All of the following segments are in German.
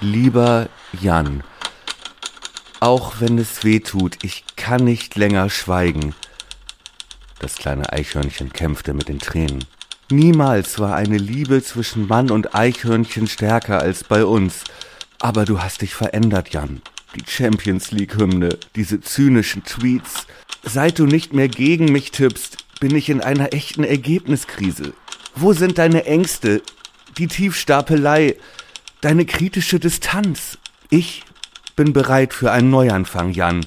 Lieber Jan, auch wenn es weh tut, ich kann nicht länger schweigen. Das kleine Eichhörnchen kämpfte mit den Tränen. Niemals war eine Liebe zwischen Mann und Eichhörnchen stärker als bei uns. Aber du hast dich verändert, Jan. Die Champions League-Hymne, diese zynischen Tweets. Seit du nicht mehr gegen mich tippst, bin ich in einer echten Ergebniskrise. Wo sind deine Ängste, die Tiefstapelei, deine kritische Distanz? Ich bin bereit für einen Neuanfang, Jan.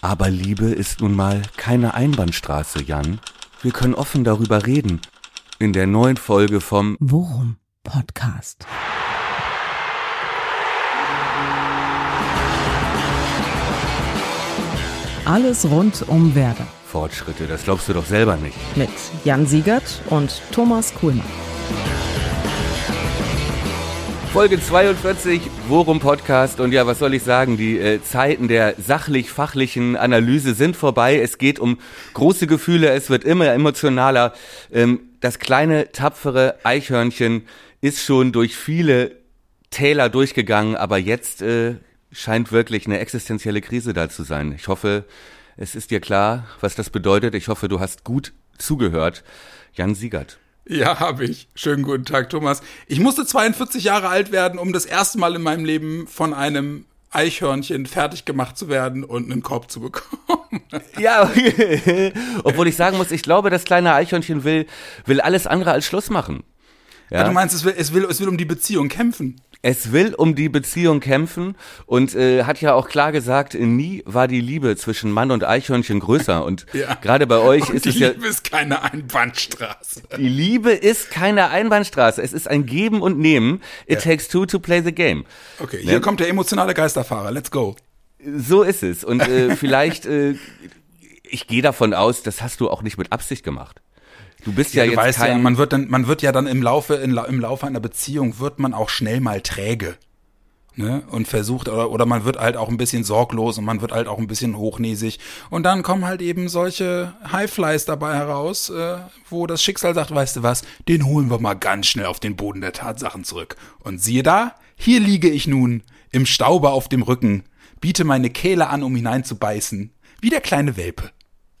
Aber Liebe ist nun mal keine Einbahnstraße, Jan. Wir können offen darüber reden. In der neuen Folge vom Worum Podcast. Alles rund um Werder. Fortschritte, das glaubst du doch selber nicht. Mit Jan Siegert und Thomas Kuhlmann. Folge 42, Worum Podcast. Und ja, was soll ich sagen? Die äh, Zeiten der sachlich-fachlichen Analyse sind vorbei. Es geht um große Gefühle. Es wird immer emotionaler. Ähm, das kleine, tapfere Eichhörnchen ist schon durch viele Täler durchgegangen. Aber jetzt äh, scheint wirklich eine existenzielle Krise da zu sein. Ich hoffe, es ist dir klar, was das bedeutet. Ich hoffe, du hast gut zugehört. Jan Siegert. Ja, habe ich. Schönen guten Tag, Thomas. Ich musste 42 Jahre alt werden, um das erste Mal in meinem Leben von einem Eichhörnchen fertig gemacht zu werden und einen Korb zu bekommen. Ja, obwohl ich sagen muss, ich glaube, das kleine Eichhörnchen will, will alles andere als Schluss machen. Ja? ja du meinst, es will, es, will, es will um die Beziehung kämpfen? Es will um die Beziehung kämpfen und äh, hat ja auch klar gesagt, nie war die Liebe zwischen Mann und Eichhörnchen größer. Und ja. gerade bei euch und ist es ja. Die Liebe ist keine Einbahnstraße. Die Liebe ist keine Einbahnstraße. Es ist ein Geben und Nehmen. It ja. takes two to play the game. Okay, hier ne? kommt der emotionale Geisterfahrer. Let's go. So ist es. Und äh, vielleicht, äh, ich gehe davon aus, das hast du auch nicht mit Absicht gemacht. Du bist ja, ja du jetzt weißt kein... Ja, man wird dann, man wird ja dann im Laufe, in, im Laufe einer Beziehung wird man auch schnell mal träge. Ne? Und versucht, oder, oder man wird halt auch ein bisschen sorglos und man wird halt auch ein bisschen hochnäsig. Und dann kommen halt eben solche Highflies dabei heraus, äh, wo das Schicksal sagt, weißt du was, den holen wir mal ganz schnell auf den Boden der Tatsachen zurück. Und siehe da, hier liege ich nun, im Staube auf dem Rücken, biete meine Kehle an, um hineinzubeißen, wie der kleine Welpe.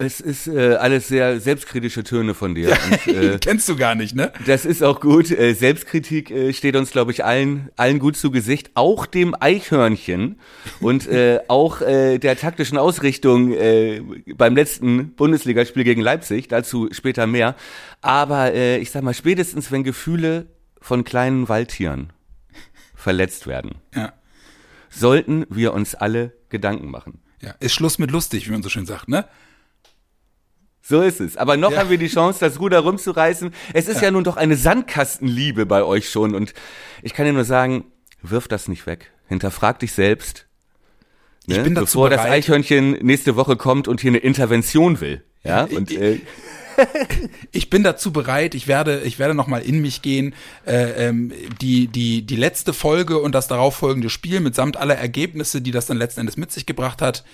Es ist äh, alles sehr selbstkritische Töne von dir. Ja, und, äh, kennst du gar nicht, ne? Das ist auch gut. Äh, Selbstkritik äh, steht uns, glaube ich, allen, allen gut zu Gesicht. Auch dem Eichhörnchen und äh, auch äh, der taktischen Ausrichtung beim letzten Bundesligaspiel gegen Leipzig. Dazu später mehr. Aber ich sag mal, spätestens wenn Gefühle von kleinen Waldtieren verletzt werden, ja. sollten wir uns alle Gedanken machen. Ja, ist Schluss mit lustig, wie man so schön sagt, ne? So ist es. Aber noch ja. haben wir die Chance, das Ruder rumzureißen. Es ist ja. ja nun doch eine Sandkastenliebe bei euch schon. Und ich kann dir nur sagen, wirf das nicht weg. Hinterfrag dich selbst. Ne? Ich bin dazu Bevor bereit. das Eichhörnchen nächste Woche kommt und hier eine Intervention will. Ja, und, äh, ich bin dazu bereit. Ich werde, ich werde noch mal in mich gehen. Äh, ähm, die die die letzte Folge und das darauffolgende Spiel mitsamt aller Ergebnisse, die das dann letzten Endes mit sich gebracht hat,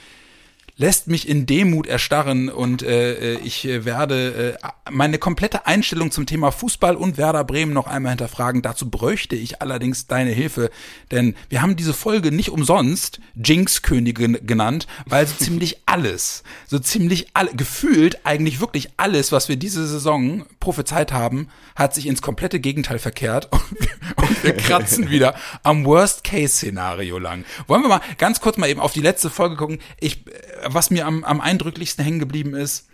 lässt mich in Demut erstarren und äh, äh ich werde äh, meine komplette Einstellung zum Thema Fußball und Werder Bremen noch einmal hinterfragen. Dazu bräuchte ich allerdings deine Hilfe, denn wir haben diese Folge nicht umsonst Jinx-Königin genannt, weil so ziemlich alles, so ziemlich alle, gefühlt eigentlich wirklich alles, was wir diese Saison prophezeit haben, hat sich ins komplette Gegenteil verkehrt und wir, und wir kratzen wieder am Worst-Case-Szenario lang. Wollen wir mal ganz kurz mal eben auf die letzte Folge gucken. Ich äh, was mir am, am eindrücklichsten hängen geblieben ist,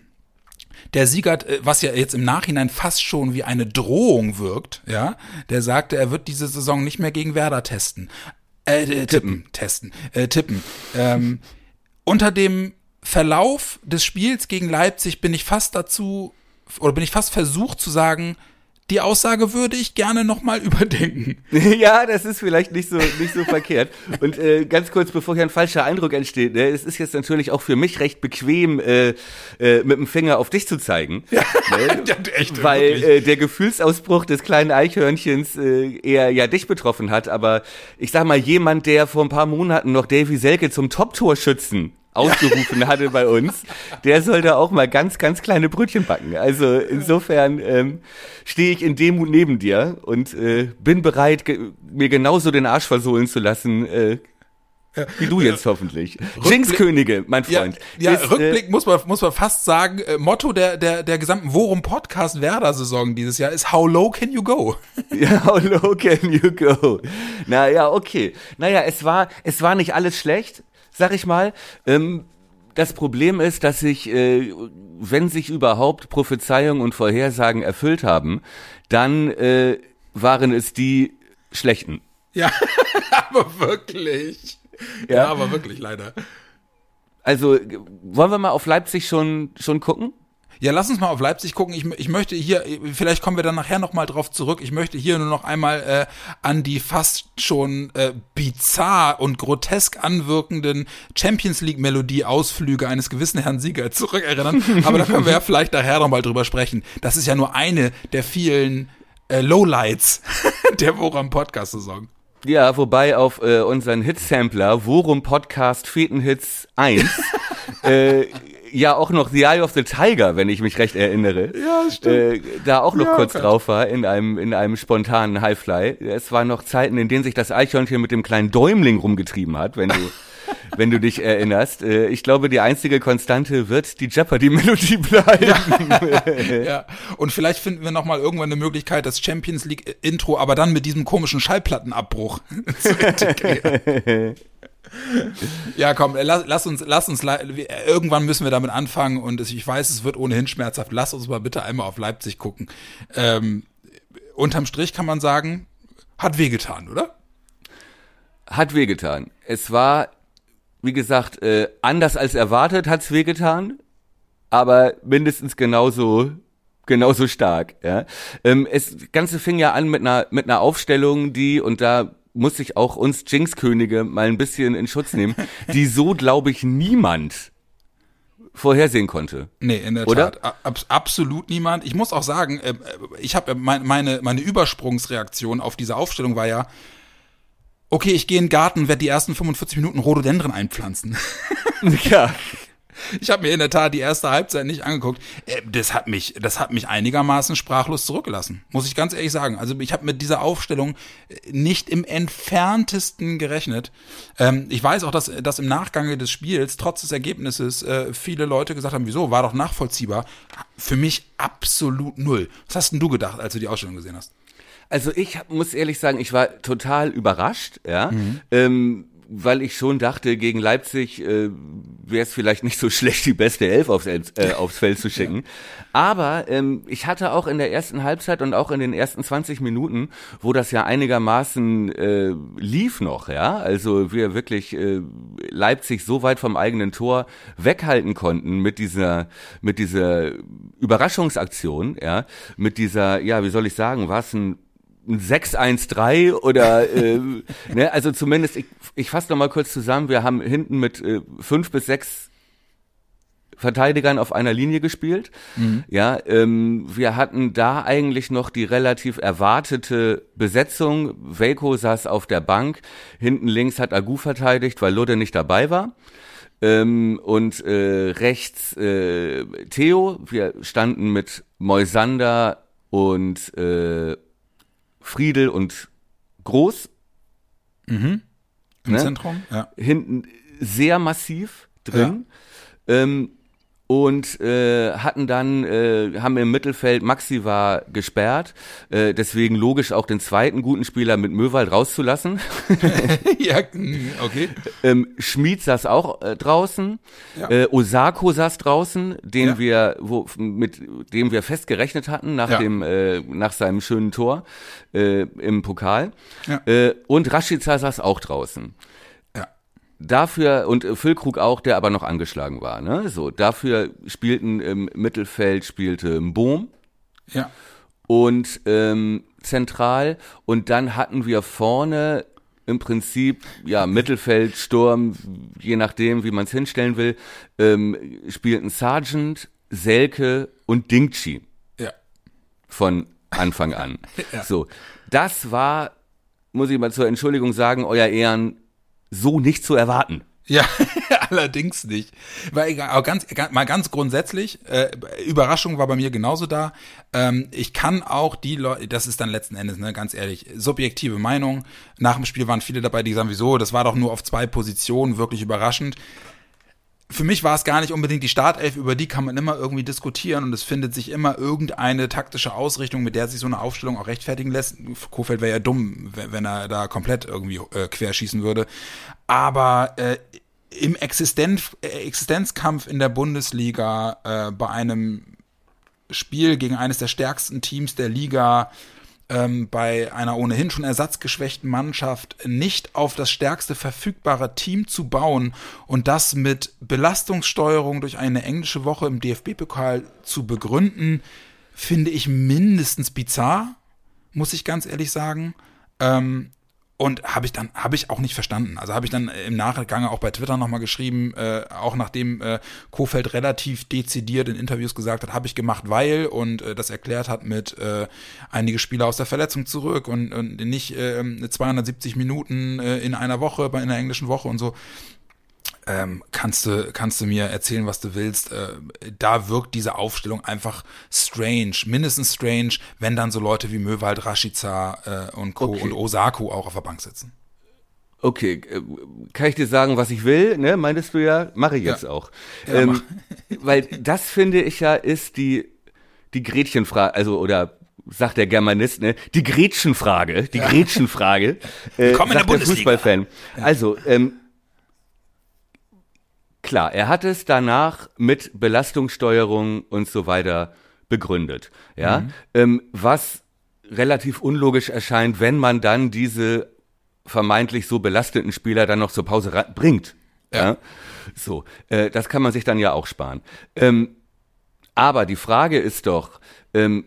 der Siegert, äh, was ja jetzt im Nachhinein fast schon wie eine Drohung wirkt, ja, der sagte, er wird diese Saison nicht mehr gegen Werder testen. Äh, äh tippen, testen, äh, tippen. Ähm, unter dem Verlauf des Spiels gegen Leipzig bin ich fast dazu, oder bin ich fast versucht zu sagen, die Aussage würde ich gerne nochmal überdenken. ja, das ist vielleicht nicht so, nicht so verkehrt. Und äh, ganz kurz, bevor hier ein falscher Eindruck entsteht, ne, es ist jetzt natürlich auch für mich recht bequem, äh, äh, mit dem Finger auf dich zu zeigen. Ja, ne? ja echt. Weil äh, der Gefühlsausbruch des kleinen Eichhörnchens äh, eher ja dich betroffen hat. Aber ich sag mal, jemand, der vor ein paar Monaten noch Davy Selke zum Top-Torschützen ausgerufen hatte bei uns, der soll da auch mal ganz, ganz kleine Brötchen backen. Also insofern ähm, stehe ich in Demut neben dir und äh, bin bereit, ge mir genauso den Arsch versohlen zu lassen, äh, wie du jetzt hoffentlich. Jinx-Könige, mein Freund. Ja, ja ist, Rückblick muss man muss man fast sagen. Äh, Motto der der der gesamten Worum Podcast Werder Saison dieses Jahr ist How low can you go? Ja, how low can you go? Naja, okay. Naja, es war es war nicht alles schlecht, sag ich mal. Ähm, das Problem ist, dass sich, äh, wenn sich überhaupt Prophezeiungen und Vorhersagen erfüllt haben, dann äh, waren es die schlechten. Ja, aber wirklich. Ja. ja, aber wirklich leider. Also wollen wir mal auf Leipzig schon schon gucken? Ja, lass uns mal auf Leipzig gucken. Ich, ich möchte hier, vielleicht kommen wir dann nachher nochmal drauf zurück. Ich möchte hier nur noch einmal äh, an die fast schon äh, bizarr und grotesk anwirkenden Champions League Melodie Ausflüge eines gewissen Herrn Sieger zurückerinnern. Aber da können wir ja vielleicht nachher nochmal drüber sprechen. Das ist ja nur eine der vielen äh, Lowlights der Woran Podcast Saison. Ja, wobei auf äh, unseren Hitsampler Worum Podcast Fetenhits 1 äh, ja auch noch The Eye of the Tiger, wenn ich mich recht erinnere. Ja, stimmt. Äh, da auch noch Ja, kurz okay. drauf war in einem in einem spontanen Highfly. Es waren noch Zeiten, in denen sich das Eichhörnchen mit dem kleinen Däumling rumgetrieben hat, wenn du wenn du dich erinnerst. Äh, ich glaube, die einzige Konstante wird die Jeopardy-Melodie bleiben. Ja, und vielleicht finden wir noch mal irgendwann eine Möglichkeit, das Champions League Intro, aber dann mit diesem komischen Schallplattenabbruch zu integrieren. Ja, komm, lass, lass uns, lass uns, wir- irgendwann müssen wir damit anfangen und ich weiß, es wird ohnehin schmerzhaft. Lass uns mal bitte einmal auf Leipzig gucken. Ähm, unterm Strich kann man sagen, hat wehgetan, oder? Hat wehgetan. Es war, wie gesagt, äh, anders als erwartet hat's wehgetan, aber mindestens genauso genauso stark. Ja. Ähm, es das Ganze fing ja an mit einer mit einer Aufstellung, die und da muss ich auch uns Jinx-Könige mal ein bisschen in Schutz nehmen, die so glaube ich niemand vorhersehen konnte. Nee, in der Oder? Tat. A- Abs absolut niemand. Ich muss auch sagen, äh, äh, ich habe mein, meine, meine Übersprungsreaktion auf diese Aufstellung war ja, okay, ich gehe in den Garten, werde die ersten 45 Minuten Rhododendren einpflanzen. ja. Ich habe mir in der Tat die erste Halbzeit nicht angeguckt. Äh, Das hat mich, das hat mich einigermaßen sprachlos zurückgelassen, muss ich ganz ehrlich sagen. Also ich habe mit dieser Aufstellung äh, nicht im entferntesten gerechnet. Ähm, ich weiß auch, dass, dass im Nachgang des Spiels, trotz des Ergebnisses, äh, viele Leute gesagt haben, wieso, war doch nachvollziehbar. Für mich absolut null. Was hast denn du gedacht, als du die Ausstellung gesehen hast? Also ich muss ehrlich sagen, ich war total überrascht, ja, ähm, weil ich schon dachte, gegen Leipzig äh, wäre es vielleicht nicht so schlecht, die beste Elf aufs, äh, aufs Feld zu schicken. Aber ähm, ich hatte auch in der ersten Halbzeit und auch in den ersten 20 Minuten, wo das ja einigermaßen äh, lief noch, ja, also wir wirklich äh, Leipzig so weit vom eigenen Tor weghalten konnten mit dieser mit dieser Überraschungsaktion, ja, mit dieser, ja, wie soll ich sagen, war es ein ein 6-1-3 oder äh, ne, also zumindest, ich, ich fasse noch mal kurz zusammen, wir haben hinten mit äh, fünf bis sechs Verteidigern auf einer Linie gespielt. Ja, ähm, wir hatten da eigentlich noch die relativ erwartete Besetzung. Velko saß auf der Bank, hinten links hat Agu verteidigt, weil Ludde nicht dabei war. Ähm, und äh, rechts äh, Theo, wir standen mit Moisander und äh, Friedel und Groß Im Ne? Zentrum? Ja. hinten sehr massiv drin. Ähm, und äh, hatten dann, äh, haben im Mittelfeld Maxi war gesperrt, äh, deswegen logisch auch den zweiten guten Spieler mit Möwald rauszulassen. ja, mm, okay. ähm, Schmid saß auch äh, draußen, Ja. äh, Osako saß draußen, den Ja. wir, wo, mit dem wir fest gerechnet hatten nach Ja. dem, äh, nach seinem schönen Tor äh, im Pokal. Ja. Äh, und Rashica saß auch draußen. Dafür, und äh, Füllkrug auch, der aber noch angeschlagen war, ne? So, dafür spielten im Mittelfeld spielte Bohm Ja. und ähm, zentral und dann hatten wir vorne im Prinzip ja Mittelfeld, Sturm, je nachdem, wie man es hinstellen will, ähm, spielten Sargent, Selke und Dingchi Ja. von Anfang an. Ja. So, das war, muss ich mal zur Entschuldigung sagen, euer Ehren so nicht zu erwarten. Ja, allerdings nicht. Weil ganz, mal ganz grundsätzlich, äh, Überraschung war bei mir genauso da. Ähm, ich kann auch die Leute, das ist dann letzten Endes, ne, ganz ehrlich, subjektive Meinung. Nach dem Spiel waren viele dabei, die sagen, wieso, das war doch nur auf zwei Positionen, wirklich überraschend für mich war es gar nicht unbedingt die Startelf, über die kann man immer irgendwie diskutieren und es findet sich immer irgendeine taktische Ausrichtung, mit der sich so eine Aufstellung auch rechtfertigen lässt. Kofeld wäre ja dumm, wenn er da komplett irgendwie äh, querschießen würde. Aber äh, im Existenz, äh, Existenzkampf in der Bundesliga äh, bei einem Spiel gegen eines der stärksten Teams der Liga ähm, bei einer ohnehin schon ersatzgeschwächten Mannschaft nicht auf das stärkste verfügbare Team zu bauen und das mit Belastungssteuerung durch eine englische Woche im DFB-Pokal zu begründen, finde ich mindestens bizarr, muss ich ganz ehrlich sagen. Ähm, und habe ich dann, habe ich auch nicht verstanden. Also habe ich dann im Nachgang auch bei Twitter nochmal geschrieben, äh, auch nachdem äh, Kofeld relativ dezidiert in Interviews gesagt hat, habe ich gemacht, weil und äh, das erklärt hat mit äh, einige Spieler aus der Verletzung zurück und, und nicht äh, 270 Minuten äh, in einer Woche, bei einer englischen Woche und so ähm, kannst du kannst du mir erzählen, was du willst. Äh, da wirkt diese Aufstellung einfach strange, mindestens strange, wenn dann so Leute wie Möwald, Rashica äh, und Co. Okay. und Osaku auch auf der Bank sitzen. Okay, äh, kann ich dir sagen, was ich will? Ne, meintest du ja, mache ich jetzt ja. auch. Ja, ähm, weil das finde ich ja ist die die Gretchenfrage, also oder sagt der Germanist, ne? Die Gretchenfrage, die ja. Gretchenfrage. Äh, Komm in der Bundesliga. Der Fußballfan. Also ähm, Klar, er hat es danach mit Belastungssteuerung und so weiter begründet. Ja, mhm. ähm, was relativ unlogisch erscheint, wenn man dann diese vermeintlich so belasteten Spieler dann noch zur Pause bringt. Ja. ja? So, äh, das kann man sich dann ja auch sparen. Ähm, aber die Frage ist doch, ähm,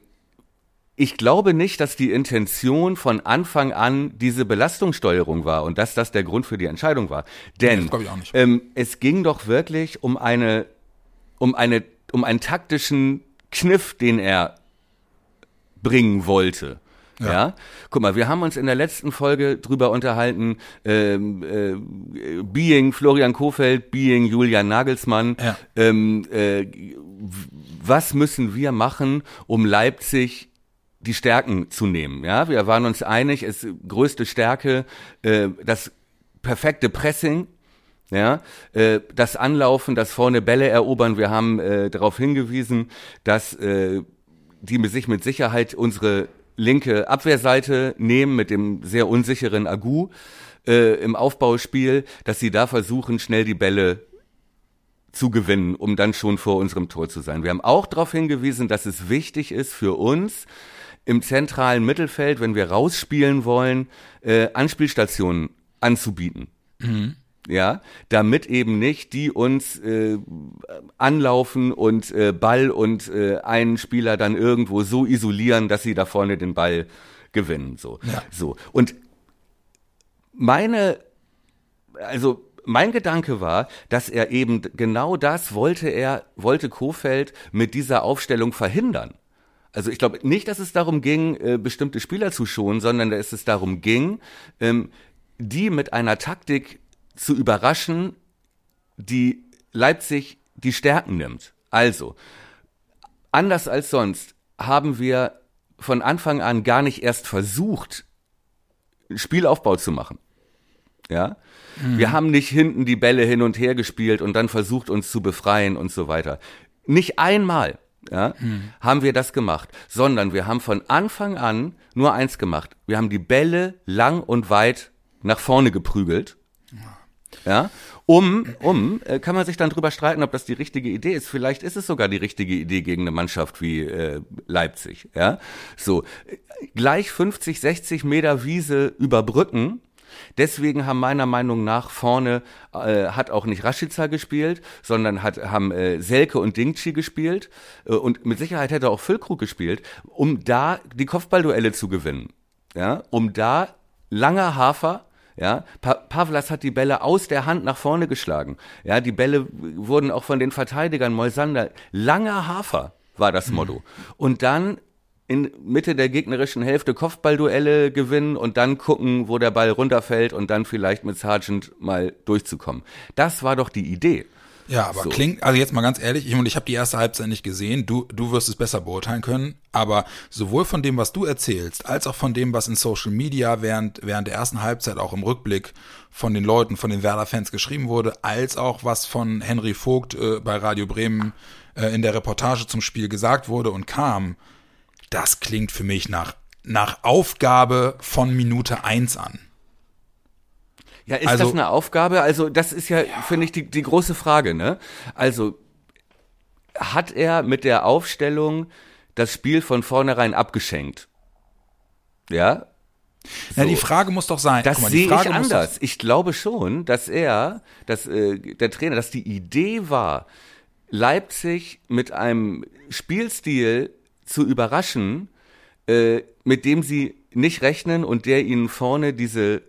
ich glaube nicht, dass die Intention von Anfang an diese Belastungssteuerung war und dass das der Grund für die Entscheidung war. Denn ähm, es ging doch wirklich um eine, um eine, um einen taktischen Kniff, den er bringen wollte. Ja. ja. guck mal, wir haben uns in der letzten Folge drüber unterhalten, ähm, äh, Being Florian Kofeld, Being Julian Nagelsmann. Ja. Ähm, äh, was müssen wir machen, um Leipzig die Stärken zu nehmen. Ja, wir waren uns einig, es größte Stärke, äh, das perfekte Pressing, ja, äh, das Anlaufen, das vorne Bälle erobern. Wir haben äh, darauf hingewiesen, dass äh, die sich mit Sicherheit unsere linke Abwehrseite nehmen mit dem sehr unsicheren Agu äh, im Aufbauspiel, dass sie da versuchen, schnell die Bälle zu gewinnen, um dann schon vor unserem Tor zu sein. Wir haben auch darauf hingewiesen, dass es wichtig ist für uns, im zentralen Mittelfeld, wenn wir rausspielen wollen, äh, Anspielstationen anzubieten. Mhm. Ja, damit eben nicht die uns äh, anlaufen und äh, Ball und äh, einen Spieler dann irgendwo so isolieren, dass sie da vorne den Ball gewinnen. So, ja. so und meine, also mein Gedanke war, dass er eben genau das wollte er, wollte Kofeld mit dieser Aufstellung verhindern. Also ich glaube nicht, dass es darum ging, äh, bestimmte Spieler zu schonen, sondern dass es darum ging, ähm, die mit einer Taktik zu überraschen, die Leipzig die Stärken nimmt. Also, anders als sonst haben wir von Anfang an gar nicht erst versucht, Spielaufbau zu machen. Ja? Mhm. Wir haben nicht hinten die Bälle hin und her gespielt und dann versucht, uns zu befreien und so weiter. Nicht einmal ja, hm. haben wir das gemacht, sondern wir haben von Anfang an nur eins gemacht. Wir haben die Bälle lang und weit nach vorne geprügelt. Ja, um, um, äh, kann man sich dann drüber streiten, ob das die richtige Idee ist. Vielleicht ist es sogar die richtige Idee gegen eine Mannschaft wie äh, Leipzig. Ja, so gleich 50, 60 Meter Wiese überbrücken Deswegen haben meiner Meinung nach vorne äh, hat auch nicht Rashica gespielt, sondern hat, haben äh, Selke und Dingchi gespielt äh, und mit Sicherheit hätte auch Füllkrug gespielt, um da die Kopfballduelle zu gewinnen. Ja, um da langer Hafer ja, pa Pavlas hat die Bälle aus der Hand nach vorne geschlagen. Ja, die Bälle wurden auch von den Verteidigern Moisander langer Hafer war das Motto. Mhm. Und dann in Mitte der gegnerischen Hälfte Kopfballduelle gewinnen und dann gucken, wo der Ball runterfällt und dann vielleicht mit Sargent mal durchzukommen. Das war doch die Idee. Ja, aber So. klingt, also jetzt mal ganz ehrlich, ich, und ich habe die erste Halbzeit nicht gesehen, du, du wirst es besser beurteilen können, aber sowohl von dem, was du erzählst, als auch von dem, was in Social Media während, während der ersten Halbzeit auch im Rückblick von den Leuten, von den Werder-Fans geschrieben wurde, als auch was von Henry Vogt äh, bei Radio Bremen äh, in der Reportage zum Spiel gesagt wurde und kam, das klingt für mich nach, nach Aufgabe von Minute eins an. Ja, ist Also- das eine Aufgabe? Also, das ist ja, finde ich, die, die große Frage, ne? Also, hat er mit der Aufstellung das Spiel von vornherein abgeschenkt? Ja? Ja, So. die Frage muss doch sein. Das mal, sehe ich anders. Ich glaube schon, dass er, dass äh, der Trainer, dass die Idee war, Leipzig mit einem Spielstil zu überraschen, äh, mit dem sie nicht rechnen und der ihnen vorne diese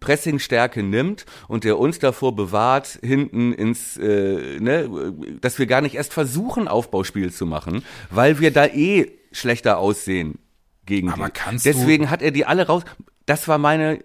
Pressingstärke nimmt und der uns davor bewahrt, hinten ins, äh, ne, dass wir gar nicht erst versuchen, Aufbauspiel zu machen, weil wir da eh schlechter aussehen gegen Aber die. kannst du- Deswegen hat er die alle raus. Das war meine,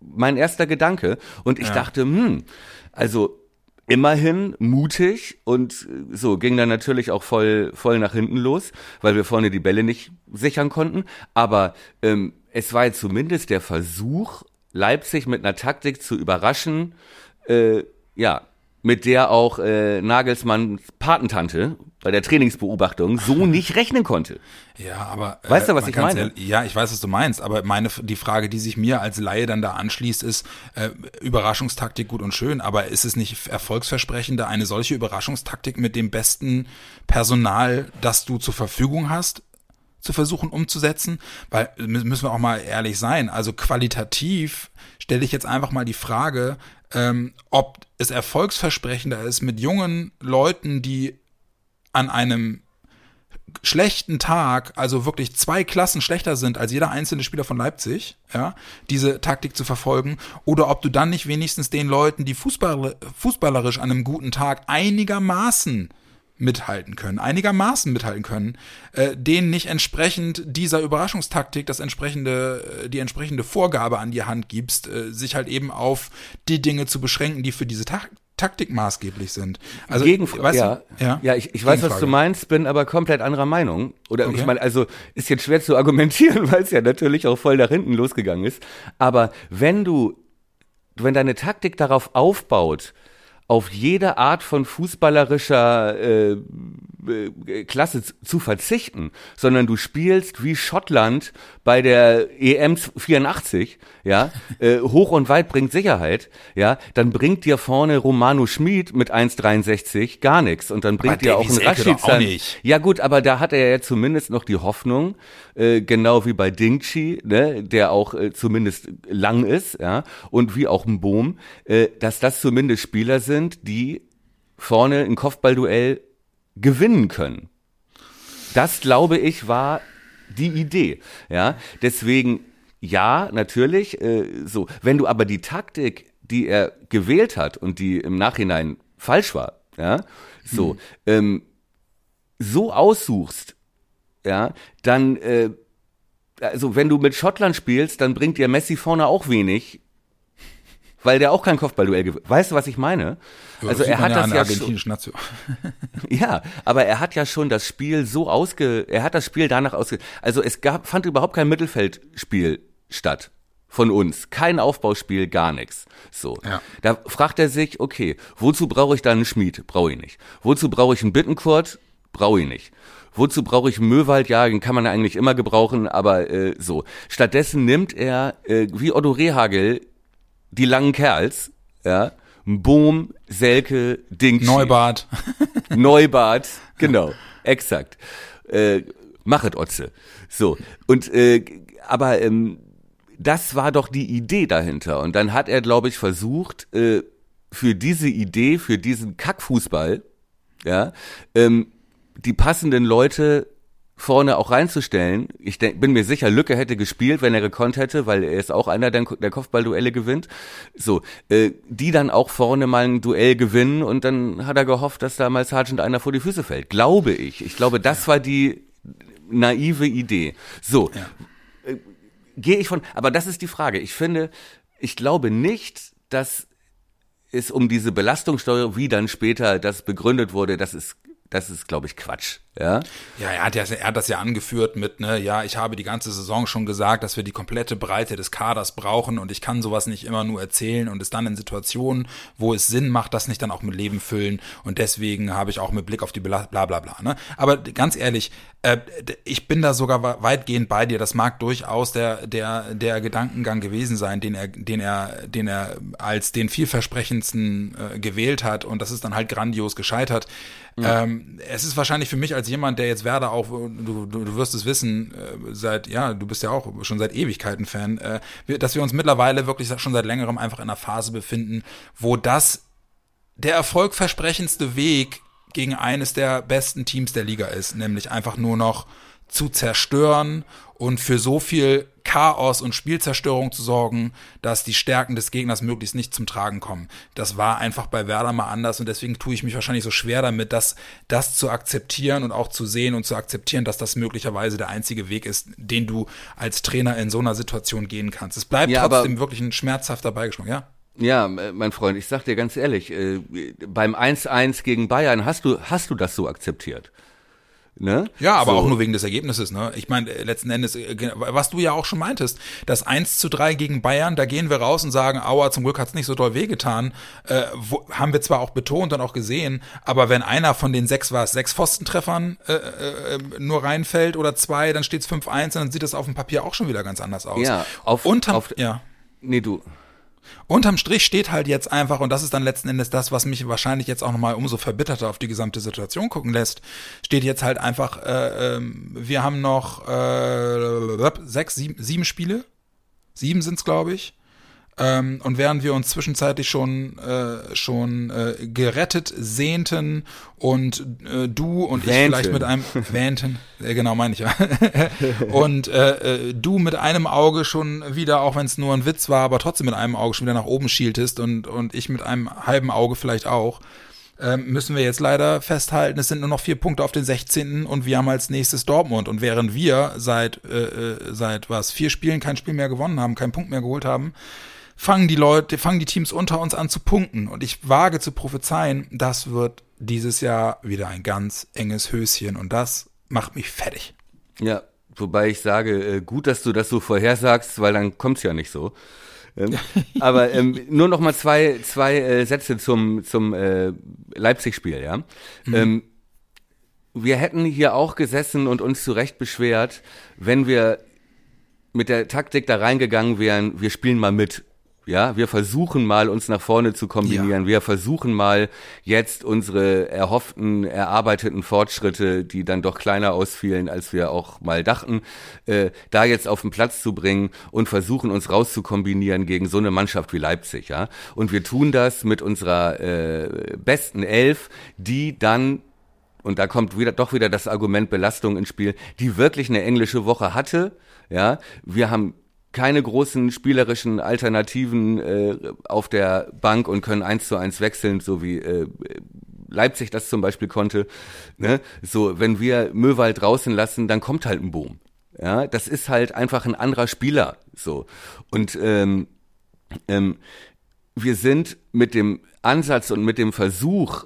mein erster Gedanke. Und ich Ja. dachte, hm, also immerhin mutig und äh, so ging dann natürlich auch voll, voll nach hinten los, weil wir vorne die Bälle nicht sichern konnten. Aber ähm, es war jetzt zumindest der Versuch, Leipzig mit einer Taktik zu überraschen, äh, ja, mit der auch äh, Nagelsmanns Patentante bei der Trainingsbeobachtung so nicht rechnen konnte. Ja, aber äh, Weißt du, was ich meine? Ja, ja, ich weiß, was du meinst, aber meine die Frage, die sich mir als Laie dann da anschließt, ist äh, Überraschungstaktik gut und schön, aber ist es nicht erfolgsversprechender, eine solche Überraschungstaktik mit dem besten Personal, das du zur Verfügung hast, zu versuchen umzusetzen? Weil mü- müssen wir auch mal ehrlich sein, also qualitativ stelle ich jetzt einfach mal die Frage, ähm, ob es erfolgsversprechender ist mit jungen Leuten, die an einem schlechten Tag, also wirklich zwei Klassen schlechter sind als jeder einzelne Spieler von Leipzig, ja, diese Taktik zu verfolgen, oder ob du dann nicht wenigstens den Leuten, die Fußball, fußballerisch an einem guten Tag einigermaßen mithalten können, einigermaßen mithalten können, äh, denen nicht entsprechend dieser Überraschungstaktik das entsprechende, äh, die entsprechende Vorgabe an die Hand gibst, äh, sich halt eben auf die Dinge zu beschränken, die für diese Ta Taktik maßgeblich sind. Also, Gegenfrage. ja, ja, ja, ich, ich weiß, was du meinst, bin aber komplett anderer Meinung. Oder Okay. ich meine, also ist jetzt schwer zu argumentieren, weil es ja natürlich auch voll nach hinten losgegangen ist. Aber wenn du, wenn deine Taktik darauf aufbaut, auf jede Art von fußballerischer äh, äh, Klasse zu verzichten, sondern du spielst wie Schottland bei der EM 84, ja, äh, hoch und weit bringt Sicherheit, ja, dann bringt dir vorne Romano Schmid mit 1,63 gar nichts und dann bringt Aber dir auch ein Rashid auch nicht. Ja gut, aber da hat er ja zumindest noch die Hoffnung, äh, genau wie bei Dingchi, ne, der auch äh, zumindest lang ist, ja, und wie auch ein Boom, äh, dass das zumindest Spieler sind, die vorne ein Kopfballduell gewinnen können. Das glaube ich war die Idee, ja. Deswegen ja, natürlich. Äh, so, wenn du aber die Taktik, die er gewählt hat und die im Nachhinein falsch war, ja, so, ähm, so aussuchst, ja, dann, äh, also wenn du mit Schottland spielst, dann bringt dir Messi vorne auch wenig, weil der auch kein Kopfballduell gewinnt. Weißt du, was ich meine? also sieht er hat das an der ja schon, argentinischen Nation. ja, aber er hat ja schon das Spiel so ausge, er hat das Spiel danach ausge, also es gab, fand überhaupt kein Mittelfeldspiel statt von uns, kein Aufbauspiel, gar nichts. So, Ja. da fragt er sich, okay, wozu brauche ich da einen Schmied? Brauche ich nicht. Wozu brauche ich einen Bittenkurt? Brauche ich nicht. Wozu brauche ich einen Möwald? Ja, den kann man eigentlich immer gebrauchen, aber äh, so. Stattdessen nimmt er, äh, wie Otto Rehagel, die langen Kerls, ja, Bohm, Selke, Ding, Neubart. Neubart, genau, exakt. Äh, machet Otze. So, und äh, aber ähm, das war doch die Idee dahinter. Und dann hat er, glaube ich, versucht, äh, für diese Idee, für diesen Kackfußball, ja, ähm, die passenden Leute vorne auch reinzustellen. Ich denk, bin mir sicher, Lücke hätte gespielt, wenn er gekonnt hätte, weil er ist auch einer, der, der Kopfballduelle gewinnt. So, äh, die dann auch vorne mal ein Duell gewinnen und dann hat er gehofft, dass da mal Sergeant einer vor die Füße fällt. Glaube ich. Ich glaube, das war die naive Idee. So, Ja. äh, gehe ich von, aber das ist die Frage. Ich finde, ich glaube nicht, dass es um diese Belastungssteuerung, wie dann später das begründet wurde, das ist, das ist, glaube ich, Quatsch. Ja, Ja, er hat, ja, er hat das ja angeführt mit, ne, ja, ich habe die ganze Saison schon gesagt, dass wir die komplette Breite des Kaders brauchen und ich kann sowas nicht immer nur erzählen und es dann in Situationen, wo es Sinn macht, das nicht dann auch mit Leben füllen und deswegen habe ich auch mit Blick auf die Bela bla bla bla. Ne? Aber ganz ehrlich, äh, ich bin da sogar weitgehend bei dir. Das mag durchaus der, der, der Gedankengang gewesen sein, den er, den er, den er als den vielversprechendsten äh, gewählt hat und das ist dann halt grandios gescheitert. Ähm, es ist wahrscheinlich für mich als jemand, der jetzt Werder auch, du, du, du wirst es wissen, äh, seit, ja, du bist ja auch schon seit Ewigkeiten Fan, äh, dass wir uns mittlerweile wirklich schon seit längerem einfach in einer Phase befinden, wo das der erfolgversprechendste Weg gegen eines der besten Teams der Liga ist, nämlich einfach nur noch zu zerstören und für so viel Chaos und Spielzerstörung zu sorgen, dass die Stärken des Gegners möglichst nicht zum Tragen kommen. Das war einfach bei Werder mal anders und deswegen tue ich mich wahrscheinlich so schwer damit, das, das zu akzeptieren und auch zu sehen und zu akzeptieren, dass das möglicherweise der einzige Weg ist, den du als Trainer in so einer Situation gehen kannst. Es bleibt Ja, aber- trotzdem wirklich ein schmerzhafter Beigeschmack, ja? Ja, äh, mein Freund, ich sag dir ganz ehrlich, äh, beim 1-1 gegen Bayern hast du, hast du das so akzeptiert. Ne? Ja, aber so. auch nur wegen des Ergebnisses, ne? Ich meine, äh, letzten Endes, äh, was du ja auch schon meintest, das 1 zu 3 gegen Bayern, da gehen wir raus und sagen, aua, zum Glück hat's nicht so doll wehgetan. Äh, wo, haben wir zwar auch betont und auch gesehen, aber wenn einer von den sechs war, sechs Pfostentreffern äh, äh, nur reinfällt oder zwei, dann steht's 5-1 und dann sieht das auf dem Papier auch schon wieder ganz anders aus. Ja, auf- Unterm, auf- ja. Nee, du. Unterm Strich steht halt jetzt einfach, und das ist dann letzten Endes das, was mich wahrscheinlich jetzt auch nochmal umso verbitterter auf die gesamte Situation gucken lässt, steht jetzt halt einfach, äh, ähm, wir haben noch äh, sechs, sieben, sieben Spiele. Sieben sind's, glaube ich. Ähm, und während wir uns zwischenzeitlich schon äh, schon äh, gerettet sehnten und äh, du und ich Wähnten. vielleicht mit einem wähnten, äh, genau meine ich ja, und äh, äh, du mit einem Auge schon wieder, auch wenn es nur ein Witz war, aber trotzdem mit einem Auge schon wieder nach oben schieltest und und ich mit einem halben Auge vielleicht auch, ähm, müssen wir jetzt leider festhalten, es sind nur noch vier Punkte auf den 16. und wir haben als nächstes Dortmund. Und während wir seit, seit was, vier Spielen kein Spiel mehr gewonnen haben, keinen Punkt mehr geholt haben, fangen die Leute, fangen die Teams unter uns an zu punkten. Und ich wage zu prophezeien, das wird dieses Jahr wieder ein ganz enges Höschen. Und das macht mich fertig. Ja, wobei ich sage, äh, gut, dass du das so vorhersagst, weil dann kommt's ja nicht so. Ähm, aber ähm, nur noch mal zwei, zwei äh, Sätze zum, zum äh, Leipzig-Spiel, ja. Ähm, wir hätten hier auch gesessen und uns zu Recht beschwert, wenn wir mit der Taktik da reingegangen wären, wir spielen mal mit. Ja, wir versuchen mal, uns nach vorne zu kombinieren. Wir versuchen mal, jetzt unsere erhofften, erarbeiteten Fortschritte, die dann doch kleiner ausfielen, als wir auch mal dachten, äh, da jetzt auf den Platz zu bringen und versuchen, uns rauszukombinieren gegen so eine Mannschaft wie Leipzig. Ja, und wir tun das mit unserer äh, besten Elf, die dann und da kommt wieder doch wieder das Argument Belastung ins Spiel, die wirklich eine englische Woche hatte. Ja, wir haben keine großen spielerischen Alternativen äh, auf der Bank und können eins zu eins wechseln, so wie äh, Leipzig das zum Beispiel konnte. Ne? So, wenn wir Möwald draußen lassen, dann kommt halt ein Boom. Ja, das ist halt einfach ein anderer Spieler. So und ähm, ähm, wir sind mit dem Ansatz und mit dem Versuch,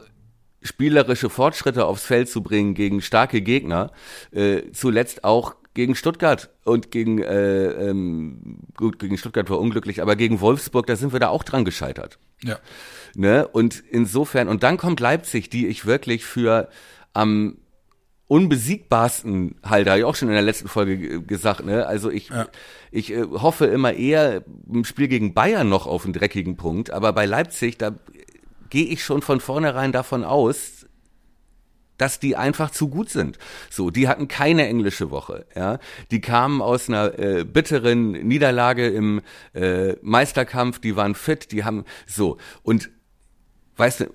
spielerische Fortschritte aufs Feld zu bringen gegen starke Gegner, äh, zuletzt auch gegen Stuttgart und gegen, äh, ähm, gut, gegen Stuttgart war unglücklich, aber gegen Wolfsburg, da sind wir da auch dran gescheitert. Ja. Ne? Und insofern, und dann kommt Leipzig, die ich wirklich für am unbesiegbarsten halte, habe ich auch schon in der letzten Folge ge- gesagt, ne? Also ich, Ja. ich äh, hoffe immer eher im Spiel gegen Bayern noch auf einen dreckigen Punkt, aber bei Leipzig, da gehe ich schon von vornherein davon aus, dass die einfach zu gut sind. So, die hatten keine englische Woche, ja. Die kamen aus einer äh, bitteren Niederlage im äh, Meisterkampf, die waren fit, die haben so und weißt du,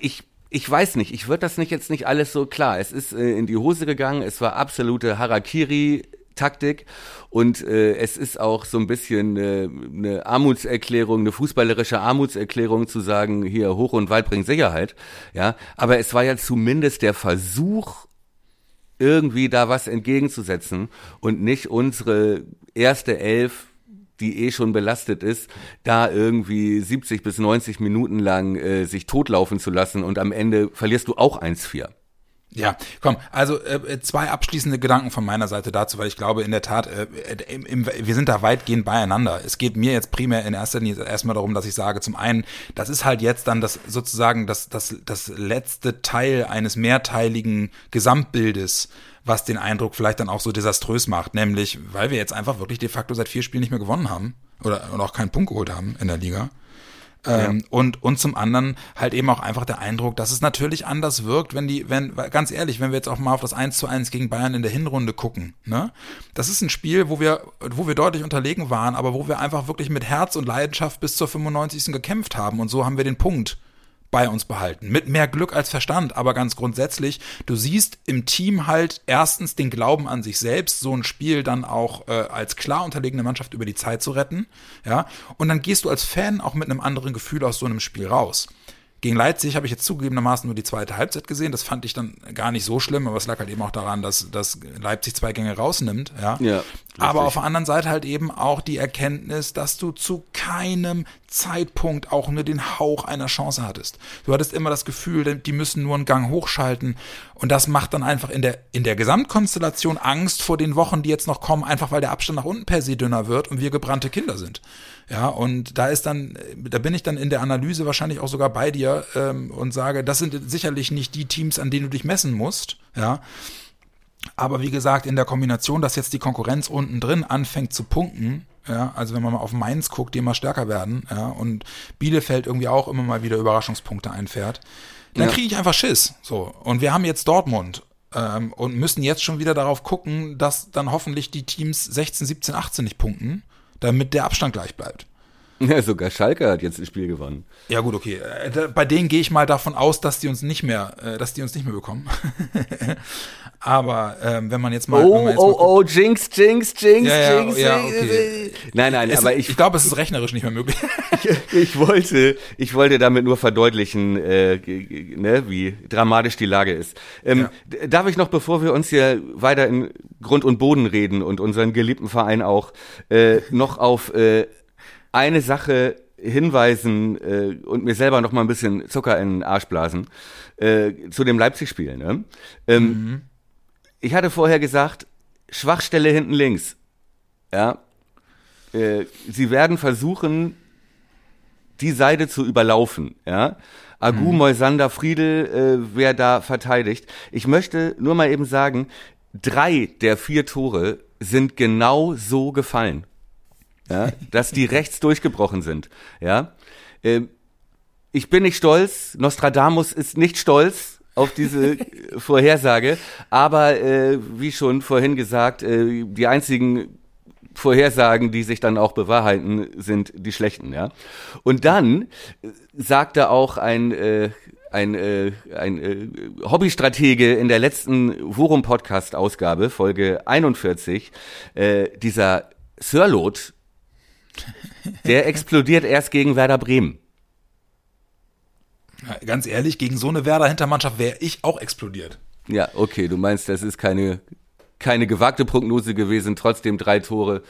ich ich weiß nicht, ich würde das nicht jetzt nicht alles so klar. Es ist äh, in die Hose gegangen, es war absolute Harakiri Taktik und äh, es ist auch so ein bisschen äh, eine Armutserklärung, eine fußballerische Armutserklärung zu sagen, hier hoch und weit bringt Sicherheit, ja, aber es war ja zumindest der Versuch irgendwie da was entgegenzusetzen und nicht unsere erste Elf, die eh schon belastet ist, da irgendwie 70 bis 90 Minuten lang äh, sich totlaufen zu lassen und am Ende verlierst du auch 1-4. Ja, komm, also äh, zwei abschließende Gedanken von meiner Seite dazu, weil ich glaube in der Tat, äh, im, im, wir sind da weitgehend beieinander. Es geht mir jetzt primär in erster Linie erstmal darum, dass ich sage, zum einen, das ist halt jetzt dann das sozusagen das, das, das letzte Teil eines mehrteiligen Gesamtbildes, was den Eindruck vielleicht dann auch so desaströs macht, nämlich, weil wir jetzt einfach wirklich de facto seit vier Spielen nicht mehr gewonnen haben oder, oder auch keinen Punkt geholt haben in der Liga. Ähm, ja. und, und zum anderen halt eben auch einfach der Eindruck, dass es natürlich anders wirkt, wenn die, wenn, ganz ehrlich, wenn wir jetzt auch mal auf das 1 zu 1 gegen Bayern in der Hinrunde gucken, ne? Das ist ein Spiel, wo wir, wo wir deutlich unterlegen waren, aber wo wir einfach wirklich mit Herz und Leidenschaft bis zur 95. gekämpft haben und so haben wir den Punkt bei uns behalten. Mit mehr Glück als Verstand, aber ganz grundsätzlich, du siehst im Team halt erstens den Glauben an sich selbst, so ein Spiel dann auch äh, als klar unterlegene Mannschaft über die Zeit zu retten, ja, und dann gehst du als Fan auch mit einem anderen Gefühl aus so einem Spiel raus. Gegen Leipzig habe ich jetzt zugegebenermaßen nur die zweite Halbzeit gesehen. Das fand ich dann gar nicht so schlimm, aber es lag halt eben auch daran, dass, dass Leipzig zwei Gänge rausnimmt. Ja. ja aber auf der anderen Seite halt eben auch die Erkenntnis, dass du zu keinem Zeitpunkt auch nur den Hauch einer Chance hattest. Du hattest immer das Gefühl, die müssen nur einen Gang hochschalten. Und das macht dann einfach in der, in der Gesamtkonstellation Angst vor den Wochen, die jetzt noch kommen, einfach weil der Abstand nach unten per se dünner wird und wir gebrannte Kinder sind. Ja, und da ist dann, da bin ich dann in der Analyse wahrscheinlich auch sogar bei dir ähm, und sage, das sind sicherlich nicht die Teams, an denen du dich messen musst. Ja. Aber wie gesagt, in der Kombination, dass jetzt die Konkurrenz unten drin anfängt zu punkten, ja, also wenn man mal auf Mainz guckt, die immer stärker werden, ja, und Bielefeld irgendwie auch immer mal wieder Überraschungspunkte einfährt, dann ja. kriege ich einfach Schiss. So. Und wir haben jetzt Dortmund ähm, und müssen jetzt schon wieder darauf gucken, dass dann hoffentlich die Teams 16, 17, 18 nicht punkten, damit der Abstand gleich bleibt. Ja, sogar Schalke hat jetzt das Spiel gewonnen. Ja gut, okay. Äh, bei denen gehe ich mal davon aus, dass die uns nicht mehr, äh, dass die uns nicht mehr bekommen. Aber ähm, wenn man jetzt mal. Oh, jetzt oh, mal oh, Jinx, Jinx, Jinx, ja, ja, Jinx. Ja, okay. Nein, nein, es, aber ich. Ich glaube, es ist rechnerisch nicht mehr möglich. ich, ich, wollte, ich wollte damit nur verdeutlichen, äh, ne, wie dramatisch die Lage ist. Ähm, ja. Darf ich noch, bevor wir uns hier weiter in Grund und Boden reden und unseren geliebten Verein auch, äh, noch auf äh, eine Sache hinweisen äh, und mir selber noch mal ein bisschen Zucker in den Arsch blasen äh, zu dem Leipzig-Spiel. Ne? Ähm, mhm. Ich hatte vorher gesagt, Schwachstelle hinten links. Ja, äh, sie werden versuchen, die Seite zu überlaufen. Ja, Agu, mhm. Moisander, Friedel, äh, wer da verteidigt. Ich möchte nur mal eben sagen, drei der vier Tore sind genau so gefallen ja, dass die rechts durchgebrochen sind. Ja, ähm, ich bin nicht stolz. Nostradamus ist nicht stolz auf diese Vorhersage, aber äh, wie schon vorhin gesagt, äh, die einzigen Vorhersagen, die sich dann auch bewahrheiten, sind die schlechten, ja. Und dann äh, sagte auch ein äh, ein, äh, ein äh, Hobbystratege in der letzten Worum Podcast Ausgabe, Folge 41, äh, dieser Sirlot, der explodiert erst gegen Werder Bremen. Ganz ehrlich, gegen so eine Werder-Hintermannschaft wäre ich auch explodiert. Ja, okay, du meinst, das ist keine, keine gewagte Prognose gewesen, trotzdem drei Tore.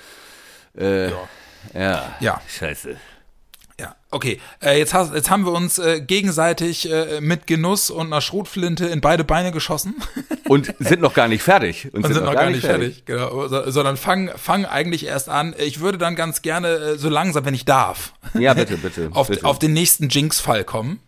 Äh, ja. ja. Ja. Scheiße. Ja, okay. Äh, jetzt, hast, jetzt haben wir uns äh, gegenseitig äh, mit Genuss und einer Schrotflinte in beide Beine geschossen. Und sind noch gar nicht fertig. Und, und sind, sind, noch, gar, gar nicht fertig, fertig. genau. So, sondern fangen fang eigentlich erst an. Ich würde dann ganz gerne äh, so langsam, wenn ich darf, ja, bitte, bitte, auf, bitte. auf den nächsten Jinx-Fall kommen.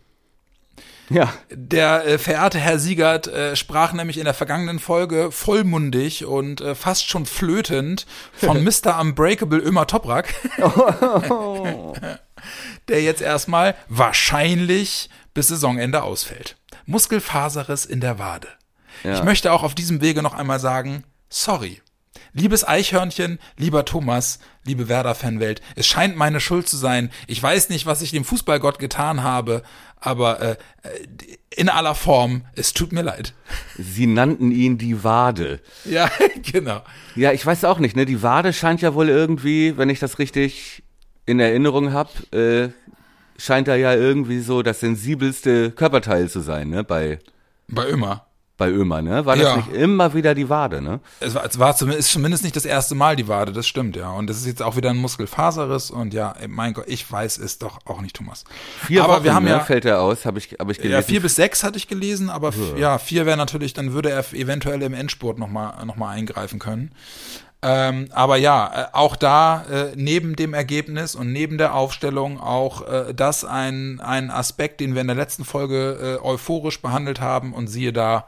Ja. Der äh, verehrte Herr Siegert äh, sprach nämlich in der vergangenen Folge vollmundig und äh, fast schon flötend von Mr. Unbreakable Ömer Toprak. Oh. der jetzt erstmal wahrscheinlich bis Saisonende ausfällt. Muskelfaserriss in der Wade. Ja. Ich möchte auch auf diesem Wege noch einmal sagen, sorry. Liebes Eichhörnchen, lieber Thomas, liebe Werder-Fanwelt, es scheint meine Schuld zu sein. Ich weiß nicht, was ich dem Fußballgott getan habe, aber äh, in aller Form, es tut mir leid. Sie nannten ihn die Wade. Ja, genau. Ja, ich weiß auch nicht, ne? Die Wade scheint ja wohl irgendwie, wenn ich das richtig in Erinnerung habe, äh, scheint da ja irgendwie so das sensibelste Körperteil zu sein, ne? Bei bei Ömer. Bei Ömer, ne? War das Ja. nicht immer wieder die Wade, ne? Es war, es war zumindest, ist zumindest nicht das erste Mal die Wade, das stimmt, ja. Und das ist jetzt auch wieder ein Muskelfaserriss und ja, mein Gott, ich weiß es doch auch nicht, Thomas. Vier aber Wochen, wir haben ne, ja, fällt er aus, habe ich, hab ich gelesen. ja, vier bis sechs hatte ich gelesen, aber f- ja, vier wäre natürlich, dann würde er eventuell im Endspurt nochmal noch mal eingreifen können. Ähm, aber ja, äh, auch da äh, neben dem Ergebnis und neben der Aufstellung auch äh, das ein, ein Aspekt, den wir in der letzten Folge äh, euphorisch behandelt haben und siehe da,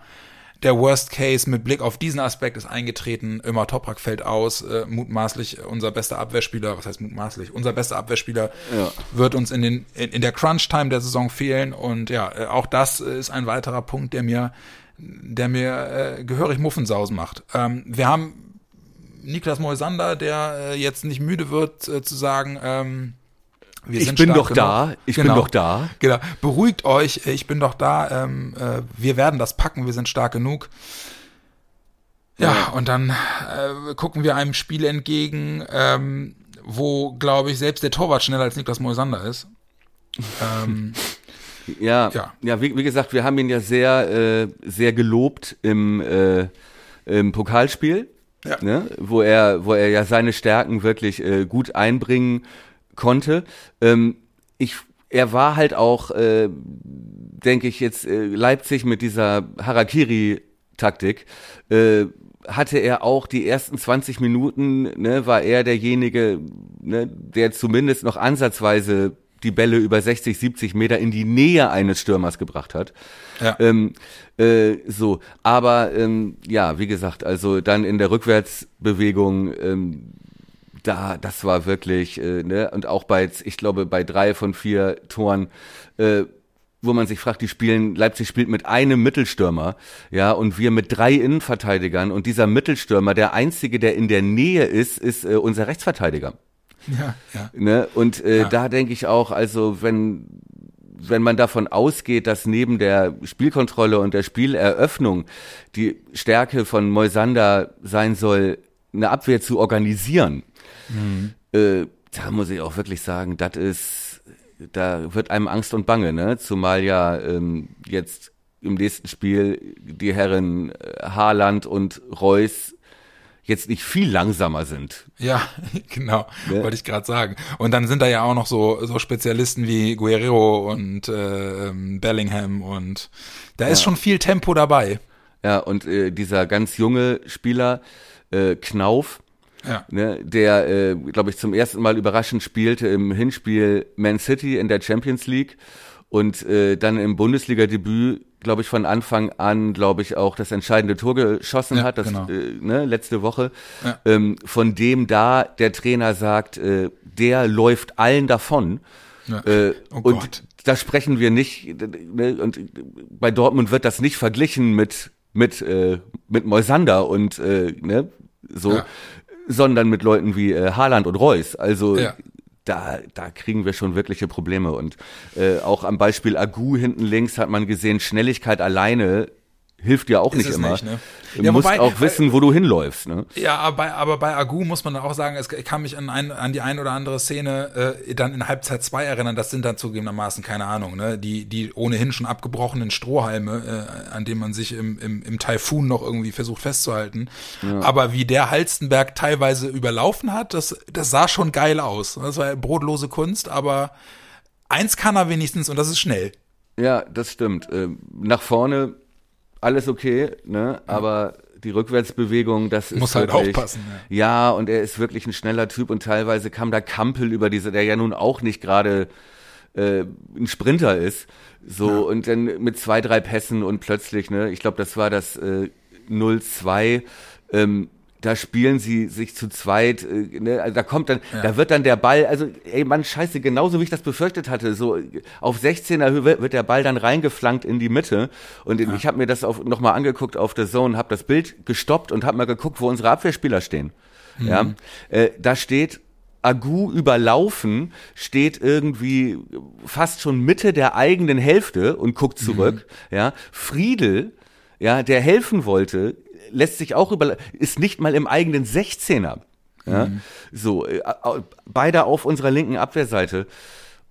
der Worst Case mit Blick auf diesen Aspekt ist eingetreten. Ömer Toprak fällt aus, äh, mutmaßlich unser bester Abwehrspieler, was heißt mutmaßlich, unser bester Abwehrspieler Ja. wird uns in, den, in, in der Crunch-Time der Saison fehlen und ja, äh, auch das ist ein weiterer Punkt, der mir, der mir äh, gehörig Muffensausen macht. Ähm, wir haben Niklas Moisander, der äh, jetzt nicht müde wird äh, zu sagen, ähm, wir Ich bin doch da, genug. ich bin doch da. Genau. Beruhigt euch, ich bin doch da, ähm, äh, wir werden das packen, wir sind stark genug. Ja, und dann äh, gucken wir einem Spiel entgegen, ähm, wo, glaube ich, selbst der Torwart schneller als Niklas Moisander ist. ähm, Ja, Ja. ja, wie, wie gesagt, wir haben ihn ja sehr, äh, sehr gelobt im, äh, im Pokalspiel, Ja. ne? wo er, wo er ja seine Stärken wirklich äh, gut einbringen konnte. Ähm, ich, er war halt auch, äh, denke ich jetzt, äh, Leipzig mit dieser Harakiri-Taktik. Äh, hatte er auch die ersten 20 Minuten, ne, war er derjenige, ne, der zumindest noch ansatzweise die Bälle über 60, 70 Meter in die Nähe eines Stürmers gebracht hat. ja. Ähm, äh, so, aber ähm, ja, wie gesagt, also dann in der Rückwärtsbewegung, ähm, da, das war wirklich, äh, ne, und auch bei, ich glaube, bei drei von vier Toren, äh, wo man sich fragt, die spielen, Leipzig spielt mit einem Mittelstürmer, ja, und wir mit drei Innenverteidigern und dieser Mittelstürmer, der einzige, der in der Nähe ist, ist äh, unser Rechtsverteidiger. ja, ja. Ne? Und äh, Ja. da denke ich auch, also wenn wenn man davon ausgeht, dass neben der Spielkontrolle und der Spieleröffnung die Stärke von Moisander sein soll, eine Abwehr zu organisieren, äh, da muss ich auch wirklich sagen, das ist, da wird einem Angst und Bange, ne? Zumal ja ähm, jetzt im nächsten Spiel die Herren äh, Haaland und Reus jetzt nicht viel langsamer sind. Ja, genau, Ne? wollte ich gerade sagen. Und dann sind da ja auch noch so, so Spezialisten wie Guerrero und äh, ähm, Bellingham und da ist schon viel Tempo dabei. Ja, und äh, dieser ganz junge Spieler, äh, Knauf, Ja. ne, der, äh, glaube ich, zum ersten Mal überraschend spielte im Hinspiel Man City in der Champions League und äh, dann im Bundesliga-Debüt, glaube ich, von Anfang an, glaube ich, auch das entscheidende Tor geschossen Ja, hat, das genau. äh, ne, letzte Woche. Ja. Ähm, von dem da der Trainer sagt, äh, der läuft allen davon. Ja. Äh, Oh und Gott. da sprechen wir nicht, ne, und bei Dortmund wird das nicht verglichen mit, mit, äh, mit Moisander und, äh, ne, so, Ja. Sondern mit Leuten wie äh, Haaland und Reus. Also, Ja. da, da kriegen wir schon wirkliche Probleme. Und äh, auch am Beispiel Agu hinten links hat man gesehen, Schnelligkeit alleine hilft dir auch Ist nicht immer. nicht, ne? Du Ja, musst wobei- auch wissen, wo du hinläufst. Ne? Ja, aber bei, aber bei Agu muss man auch sagen, es ich kann mich an, ein, an die ein oder andere Szene äh, dann in Halbzeit 2 erinnern. Das sind dann zugegebenermaßen, keine Ahnung, ne? die, die ohnehin schon abgebrochenen Strohhalme, äh, an denen man sich im, im, im Taifun noch irgendwie versucht festzuhalten. Aber wie der Halstenberg teilweise überlaufen hat, das, das sah schon geil aus. Das war brotlose Kunst, aber eins kann er wenigstens und das ist schnell. Ja, das stimmt. Ähm, nach vorne alles okay, ne? Aber die Rückwärtsbewegung, das ist Muss halt wirklich, aufpassen, Ja. und er ist wirklich ein schneller Typ und teilweise kam da Kampel über diese, der ja nun auch nicht gerade äh, ein Sprinter ist. So und dann mit zwei, drei Pässen und plötzlich, ne, ich glaube, das war das äh, 0-2. Ähm, da spielen sie sich zu zweit, äh, ne, also da kommt dann, da wird dann der Ball, also ey Mann, scheiße, genauso wie ich das befürchtet hatte, so auf 16er Höhe wird der Ball dann reingeflankt in die Mitte und ich habe mir das auch nochmal angeguckt auf der Zone, habe das Bild gestoppt und habe mal geguckt, wo unsere Abwehrspieler stehen. Ja, äh, da steht Agu überlaufen, steht irgendwie fast schon Mitte der eigenen Hälfte und guckt zurück. Ja, Friedel, ja, der helfen wollte, lässt sich auch über, ist nicht mal im eigenen 16er. Ja, so, äh, beide auf unserer linken Abwehrseite.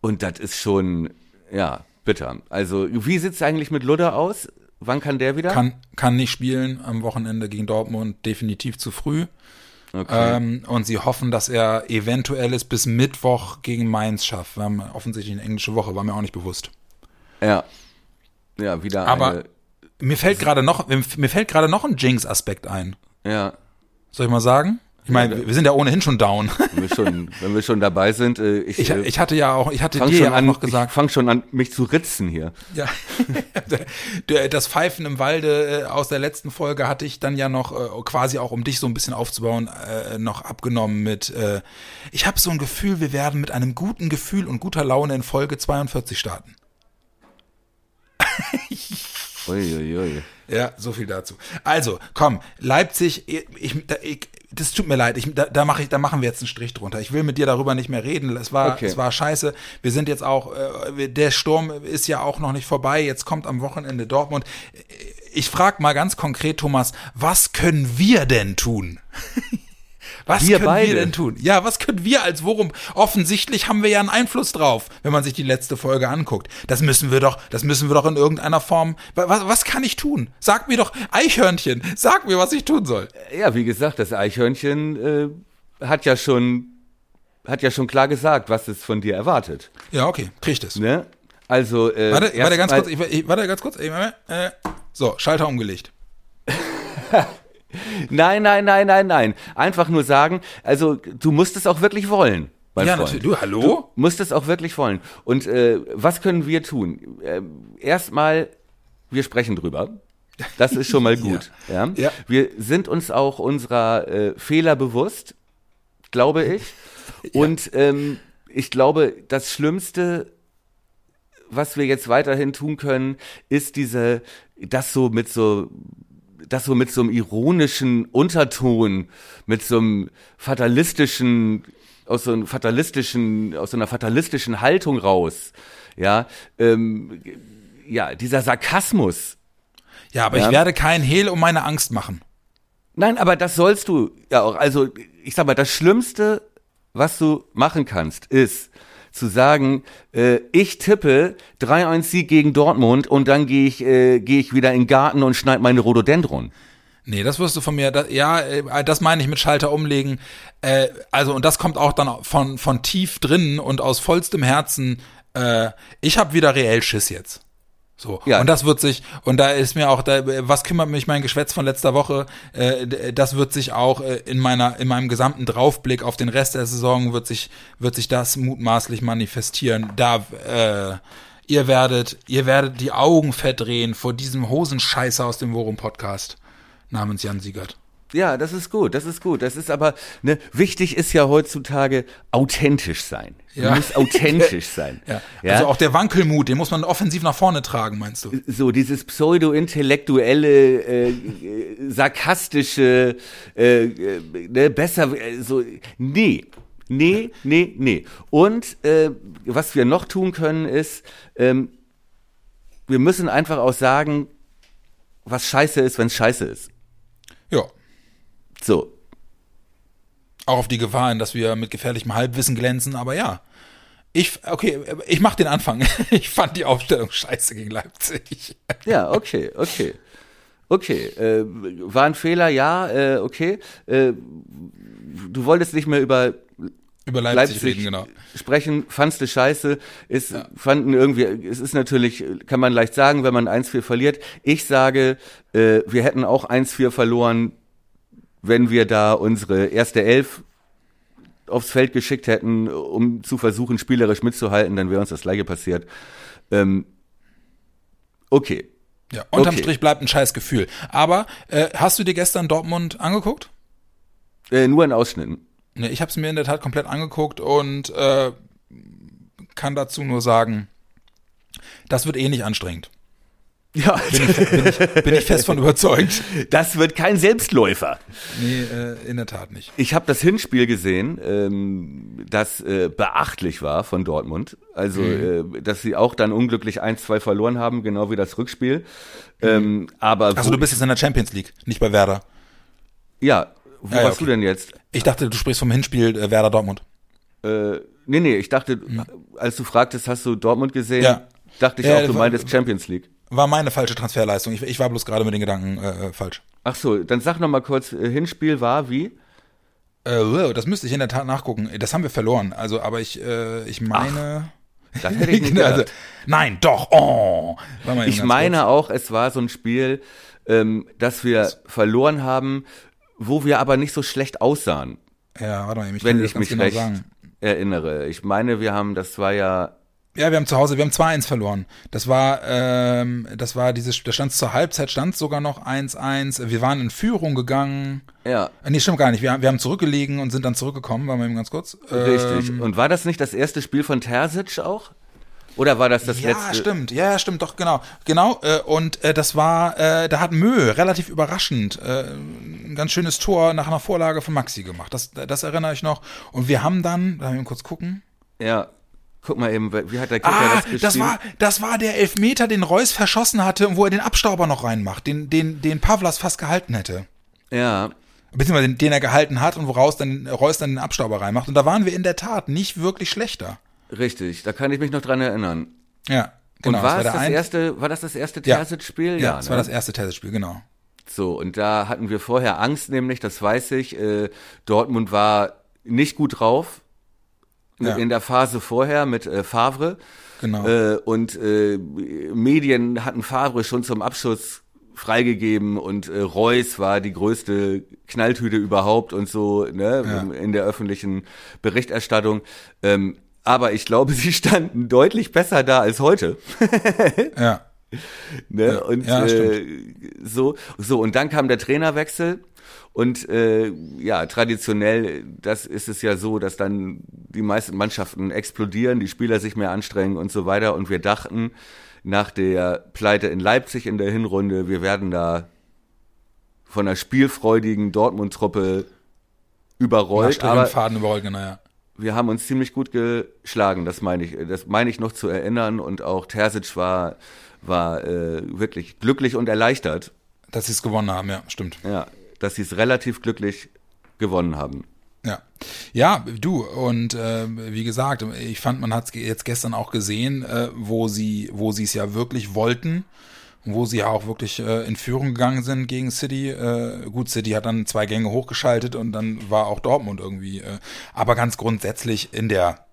Und das ist schon, ja, bitter. Also, wie sieht's eigentlich mit Ludder aus? Wann kann der wieder? Kann, kann nicht spielen am Wochenende gegen Dortmund, definitiv zu früh. okay. Ähm, und sie hoffen, dass er eventuell es bis Mittwoch gegen Mainz schafft. Wir haben offensichtlich eine englische Woche, war mir auch nicht bewusst. ja. Ja, wieder Aber eine. Mir fällt gerade noch, mir fällt gerade noch ein Jinx-Aspekt ein. Ja. Soll ich mal sagen? Ich meine, wir sind ja ohnehin schon down. Wenn wir schon, wenn wir schon dabei sind, äh, ich, Ich, äh, ich hatte ja auch, ich hatte dir schon ja auch an, noch gesagt, ich fang schon an, mich zu ritzen hier. Ja, das Pfeifen im Walde äh, aus der letzten Folge hatte ich dann ja noch quasi auch, um dich so ein bisschen aufzubauen, noch abgenommen mit, ich habe so ein Gefühl, wir werden mit einem guten Gefühl und guter Laune in Folge 42 starten. Uiuiui. Ja, so viel dazu. Also, komm, Leipzig, ich, da, ich, das tut mir leid, ich, da, da, mach ich, da machen wir jetzt einen Strich drunter. Ich will mit dir darüber nicht mehr reden. Es war, Okay. es war scheiße. Wir sind jetzt auch, äh, der Sturm ist ja auch noch nicht vorbei. Jetzt kommt am Wochenende Dortmund. Ich frag mal ganz konkret, Thomas, was können wir denn tun? Was Wir können beide? wir denn tun? Ja, was können wir als Worum? Offensichtlich haben wir ja einen Einfluss drauf, wenn man sich die letzte Folge anguckt. Das müssen wir doch, das müssen wir doch in irgendeiner Form. wa- Was, was kann ich tun? Sag mir doch, Eichhörnchen, sag mir, was ich tun soll. Ja, wie gesagt, das Eichhörnchen äh, hat ja schon hat ja schon klar gesagt, was es von dir erwartet. Ja, okay, krieg ich das. Ne? Also äh, Warte, warte ganz kurz, ich, ich, warte ganz kurz. Ich, äh, so, Schalter umgelegt. Nein, nein, nein, nein, nein. Einfach nur sagen, also du musst es auch wirklich wollen. Mein Ja, Freund. natürlich. Du, hallo? Du musst es auch wirklich wollen. Und äh, was können wir tun? Ähm, erstmal, wir sprechen drüber. Das ist schon mal gut. ja. Ja. Wir sind uns auch unserer äh, Fehler bewusst, glaube ich. Und ähm, ich glaube, das Schlimmste, was wir jetzt weiterhin tun können, ist diese, das so mit so das so mit so einem ironischen Unterton, mit so einem fatalistischen, aus so einem fatalistischen, aus so einer fatalistischen Haltung raus, ja, ähm, ja, dieser Sarkasmus. Ja, aber Ja. ich werde kein Hehl um meine Angst machen. Nein, aber das sollst du ja auch. Also ich sag mal, das Schlimmste, was du machen kannst, ist zu sagen, äh, ich tippe 3-1 Sieg gegen Dortmund und dann gehe ich, äh, gehe ich wieder in den Garten und schneide meine Rhododendron. Nee, das wirst du von mir, da, ja, äh, das meine ich mit Schalter umlegen. Äh, also, und das kommt auch dann von, von tief drinnen und aus vollstem Herzen. Äh, ich habe wieder reell Schiss jetzt. So. Ja. Und das wird sich, und da ist mir auch, da, was kümmert mich mein Geschwätz von letzter Woche, äh, das wird sich auch äh, in meiner, in meinem gesamten Draufblick auf den Rest der Saison wird sich, wird sich das mutmaßlich manifestieren. Da, äh, ihr werdet, ihr werdet die Augen verdrehen vor diesem Hosenscheißer aus dem Worum Podcast namens Jan Siegert. Ja, das ist gut, das ist gut. Das ist aber, ne, wichtig ist ja heutzutage authentisch sein. Ja. Du musst authentisch sein. Ja. Ja? Also auch der Wankelmut, den muss man offensiv nach vorne tragen, meinst du? so dieses pseudo-intellektuelle, äh, äh, sarkastische, äh, äh, ne, besser, äh, so, nee. Nee, nee, nee. Und äh, was wir noch tun können, ist, ähm, wir müssen einfach auch sagen, was scheiße ist, wenn es scheiße ist. Ja. So. Auch auf die Gefahr hin, dass wir mit gefährlichem Halbwissen glänzen, aber ja. Ich, okay, ich mach den Anfang. Ich fand die Aufstellung scheiße gegen Leipzig. Ja, okay, okay. Okay, äh, war ein Fehler, ja, äh, okay. Äh, du wolltest nicht mehr über Über Leipzig, Leipzig reden, genau. sprechen, fandst du scheiße, ist, fanden irgendwie, es ist natürlich, kann man leicht sagen, wenn man 1-4 verliert. Ich sage, äh, wir hätten auch 1-4 verloren, wenn wir da unsere erste Elf aufs Feld geschickt hätten, um zu versuchen, spielerisch mitzuhalten, dann wäre uns das gleiche passiert. Ähm, okay. Ja, unterm Okay. Strich bleibt ein scheiß Gefühl. Aber äh, hast du dir gestern Dortmund angeguckt? Äh, nur in Ausschnitten. Ne, ich habe es mir in der Tat komplett angeguckt und äh, kann dazu nur sagen, das wird eh nicht anstrengend. Ja, Bin ich, bin ich fest von überzeugt. das wird kein Selbstläufer. Nee, äh, in der Tat nicht. Ich habe das Hinspiel gesehen, ähm, das äh, beachtlich war von Dortmund. Also, Mhm. äh, dass sie auch dann unglücklich 1-2 verloren haben, genau wie das Rückspiel. Ähm, aber Also du bist jetzt in der Champions League, nicht bei Werder. ja, wo Ja, ja, warst du okay. denn jetzt? Ich dachte, du sprichst vom Hinspiel äh, Werder Dortmund. Äh, nee, nee, ich dachte, als du fragtest, hast du Dortmund gesehen, Ja. dachte ich Ja, auch, du meintest Champions League. War meine falsche Transferleistung. Ich, ich war bloß gerade mit den Gedanken äh, äh falsch. Ach so, dann sag noch mal kurz, äh, Hinspiel war wie? Äh, das müsste ich in der Tat nachgucken. Das haben wir verloren. Also, aber ich, äh, ich meine. Ach, das hätte ich nicht also, Nein, doch. Oh. Ich meine kurz. auch, es war so ein Spiel, ähm, das wir Was? verloren haben, wo wir aber nicht so schlecht aussahen. Ja, warte mal, ich wenn ich mich genau recht sagen. erinnere. Ich meine, wir haben, das war ja ja, wir haben zu Hause, wir haben 2-1 verloren. Das war, ähm, das war dieses, da stand zur Halbzeit stand sogar noch 1-1. Wir waren in Führung gegangen. Ja. Äh, nee, stimmt gar nicht. Wir, wir haben zurückgelegen und sind dann zurückgekommen, waren wir eben ganz kurz. Richtig. Ähm, und war das nicht das erste Spiel von Terzic auch? Oder war das das ja, letzte? Ja, stimmt. Ja, stimmt, doch, genau. Genau, äh, und äh, das war, äh, da hat Mö relativ überraschend äh, ein ganz schönes Tor nach einer Vorlage von Maxi gemacht. Das, das erinnere ich noch. Und wir haben dann, da wir kurz gucken. Ja, Guck mal eben, wie hat der Kicker ah, das geschrieben? Das war, das war der Elfmeter, den Reus verschossen hatte und wo er den Abstauber noch reinmacht, den, den, den Pavlas fast gehalten hätte. Ja. Beziehungsweise den, den er gehalten hat und woraus dann Reus dann den Abstauber reinmacht. Und da waren wir in der Tat nicht wirklich schlechter. Richtig, da kann ich mich noch dran erinnern. Ja, genau. Und war, das, das erste, war das das erste Terzic-Spiel? Ja, ja, das ne? war das erste Terzic-Spiel, genau. So, und da hatten wir vorher Angst, nämlich, das weiß ich, äh, Dortmund war nicht gut drauf ja. in der Phase vorher mit äh, Favre. Genau. Äh, und äh, Medien hatten Favre schon zum Abschluss freigegeben und äh, Reus war die größte Knalltüte überhaupt und so ne, ja. in der öffentlichen Berichterstattung. Ähm, aber ich glaube, sie standen deutlich besser da als heute. ja. Ne? Ja, und ja, äh, so, so, und dann kam der Trainerwechsel und äh, ja, traditionell, das ist es ja so, dass dann die meisten Mannschaften explodieren, die Spieler sich mehr anstrengen und so weiter. Und wir dachten nach der Pleite in Leipzig in der Hinrunde, wir werden da von einer spielfreudigen Dortmund-Truppe überrollt. Aber Faden überrollt, genau, ja. Wir haben uns ziemlich gut geschlagen, das meine ich, das meine ich noch zu erinnern. Und auch Terzic war, war äh, wirklich glücklich und erleichtert. Dass sie es gewonnen haben, ja, stimmt. Ja, dass sie es relativ glücklich gewonnen haben. Ja, ja, du und äh, wie gesagt, ich fand, man hat es jetzt gestern auch gesehen, äh, wo sie, wo sie es ja wirklich wollten, wo sie ja auch wirklich äh, in Führung gegangen sind gegen City. Äh, gut, City hat dann zwei Gänge hochgeschaltet und dann war auch Dortmund irgendwie. Äh, aber ganz grundsätzlich in der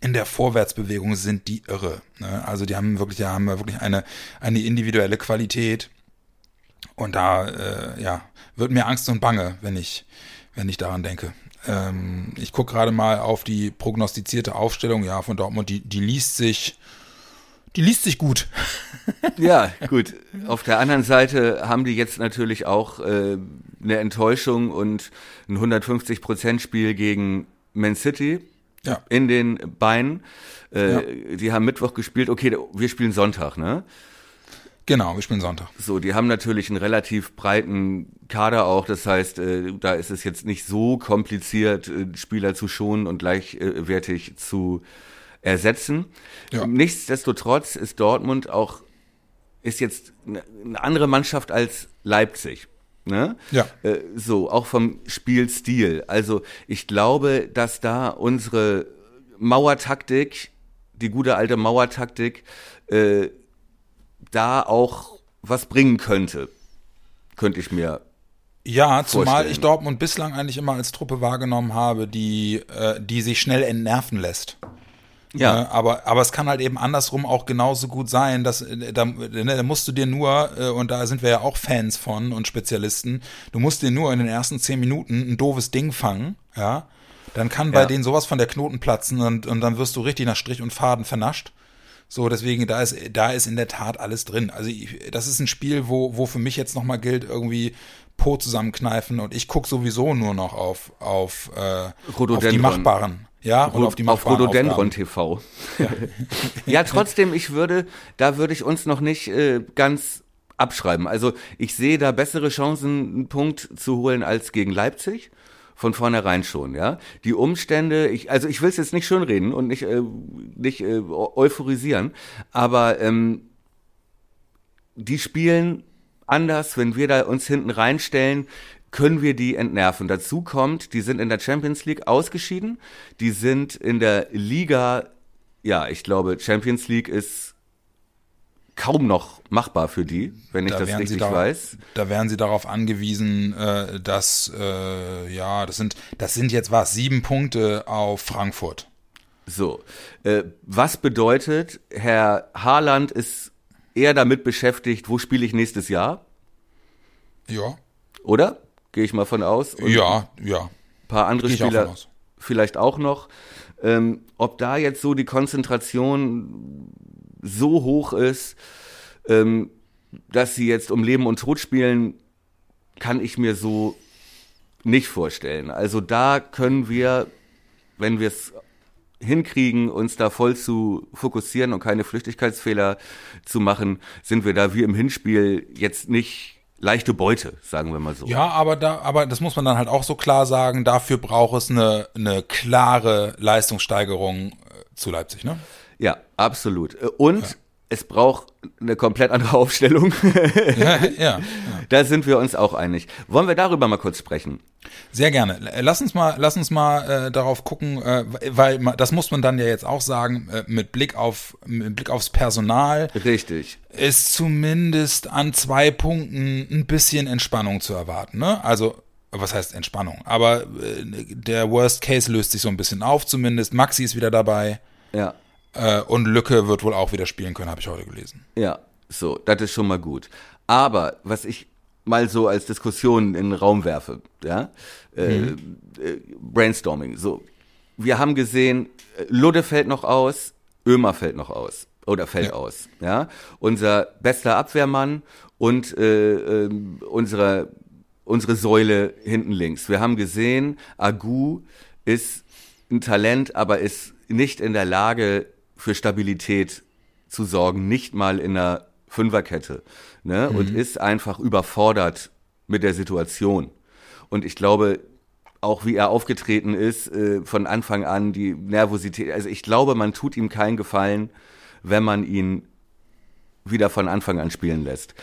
in der Vorwärtsbewegung sind die irre. Ne? Also die haben wirklich, ja, haben wirklich eine eine individuelle Qualität und da, äh, ja, wird mir Angst und Bange, wenn ich, wenn ich daran denke. Ähm, ich gucke gerade mal auf die prognostizierte Aufstellung, ja, von Dortmund, die, die liest sich, die liest sich gut. ja, gut. Auf der anderen Seite haben die jetzt natürlich auch äh, eine Enttäuschung und ein 150-Prozent-Spiel gegen Man City ja. in den Beinen. Äh, ja. Die haben Mittwoch gespielt, okay, wir spielen Sonntag, ne? Genau, wir spielen Sonntag. So, die haben natürlich einen relativ breiten Kader auch. Das heißt, äh, da ist es jetzt nicht so kompliziert, äh, Spieler zu schonen und gleichwertig zu ersetzen. Ja. Nichtsdestotrotz ist Dortmund auch ist jetzt eine andere Mannschaft als Leipzig. Ne? Ja. Äh, so, auch vom Spielstil. Also ich glaube, dass da unsere Mauertaktik, die gute alte Mauertaktik, äh, da auch was bringen könnte. Könnte ich mir ja, zumal ich Dortmund bislang eigentlich immer als Truppe wahrgenommen habe, die, äh, die sich schnell entnerven lässt. Ja. Äh, aber, aber es kann halt eben andersrum auch genauso gut sein, dass äh, da, ne, da musst du dir nur, äh, und da sind wir ja auch Fans von und Spezialisten, du musst dir nur in den ersten zehn Minuten ein doofes Ding fangen, ja. Dann kann bei ja. denen sowas von der Knoten platzen und, und dann wirst du richtig nach Strich und Faden vernascht. So, deswegen, da ist, da ist in der Tat alles drin. Also ich, das ist ein Spiel, wo, wo für mich jetzt nochmal gilt, irgendwie Po zusammenkneifen und ich gucke sowieso nur noch auf, auf, äh, auf die machbaren. Ja, und auf die Auf Rhododendron TV. Ja. ja, trotzdem, ich würde, da würde ich uns noch nicht äh, ganz abschreiben. Also ich sehe da bessere Chancen, einen Punkt zu holen als gegen Leipzig von vornherein schon, ja. Die Umstände, ich, also ich will es jetzt nicht schönreden und nicht, äh, nicht äh, euphorisieren, aber ähm, die spielen anders, wenn wir da uns hinten reinstellen, können wir die entnerven. Dazu kommt, die sind in der Champions League ausgeschieden, die sind in der Liga, ja, ich glaube, Champions League ist kaum noch machbar für die, wenn ich Da das richtig da- weiß. Da wären sie darauf angewiesen, äh, dass, äh, ja, das sind, das sind jetzt was, sieben Punkte auf Frankfurt. So, äh, was bedeutet, Herr Haaland ist eher damit beschäftigt, wo spiele ich nächstes Jahr, Ja, oder? Gehe ich mal von aus. Und ja, ja. ein paar andere auch Spieler aus. vielleicht auch noch. Ähm, ob da jetzt so die Konzentration so hoch ist, ähm, dass sie jetzt um Leben und Tod spielen, kann ich mir so nicht vorstellen. Also da können wir, wenn wir es hinkriegen, uns da voll zu fokussieren und keine Flüchtigkeitsfehler zu machen, sind wir da wie im Hinspiel jetzt nicht leichte Beute, sagen wir mal so. Ja, aber da, aber das muss man dann halt auch so klar sagen. Dafür braucht es eine, eine klare Leistungssteigerung äh, zu Leipzig, ne? Ja, absolut. Und es braucht eine komplett andere Aufstellung. Ja, ja. da sind wir uns auch einig. Wollen wir darüber mal kurz sprechen? Sehr gerne. Lass uns mal, lass uns mal äh, darauf gucken, äh, weil das muss man dann ja jetzt auch sagen, äh, mit Blick auf mit Blick aufs Personal Richtig. ist zumindest an zwei Punkten ein bisschen Entspannung zu erwarten. Ne? Also was heißt Entspannung? Aber äh, der Worst Case löst sich so ein bisschen auf zumindest. Maxi ist wieder dabei Ja, äh, und Lücke wird wohl auch wieder spielen können, habe ich heute gelesen. ja. So, das ist schon mal gut. Aber was ich mal so als Diskussion in den Raum werfe, ja, äh, äh, Brainstorming. So, wir haben gesehen, äh, Ludde fällt noch aus, Ömer fällt noch aus oder fällt Ja. aus, ja. Unser bester Abwehrmann und äh, ähm, unsere unsere Säule hinten links. Wir haben gesehen, Agu ist ein Talent, aber ist nicht in der Lage für Stabilität zu sorgen, nicht mal in einer Fünferkette, ne? Und ist einfach überfordert mit der Situation. Und ich glaube, auch wie er aufgetreten ist, äh, von Anfang an, die Nervosität, also ich glaube, man tut ihm keinen Gefallen, wenn man ihn wieder von Anfang an spielen lässt.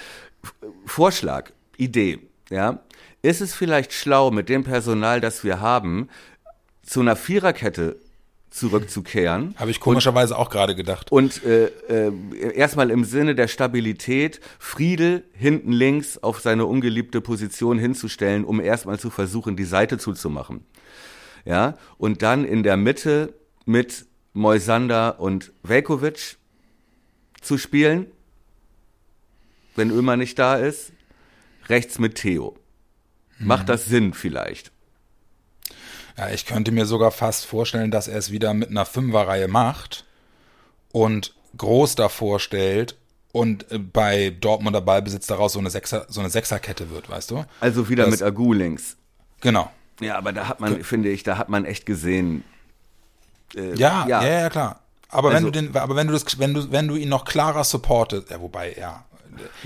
F- Vorschlag, Idee, ja. Ist es vielleicht schlau, mit dem Personal, das wir haben, zu einer Viererkette zurückzukehren? Habe ich komischerweise auch gerade gedacht. Und äh, äh, erstmal im Sinne der Stabilität Friedel hinten links auf seine ungeliebte Position hinzustellen, um erstmal zu versuchen, die Seite zuzumachen. Ja, und dann in der Mitte mit Moisander und Velkovic zu spielen, wenn Ömer nicht da ist, rechts mit Theo. Macht das Sinn vielleicht? Ja, ich könnte mir sogar fast vorstellen, dass er es wieder mit einer Fünferreihe macht und groß davor stellt und äh, bei Dortmunder Ballbesitz daraus so eine Sechser, so eine Sechserkette wird, weißt du? Also wieder Das- mit Agu links. Genau. Ja, aber da hat man, finde ich, da hat man echt gesehen, Ja, ja, ja. ja, klar. Aber Also- wenn du den, aber wenn du das, wenn du, wenn du ihn noch klarer supportest, ja, wobei, ja,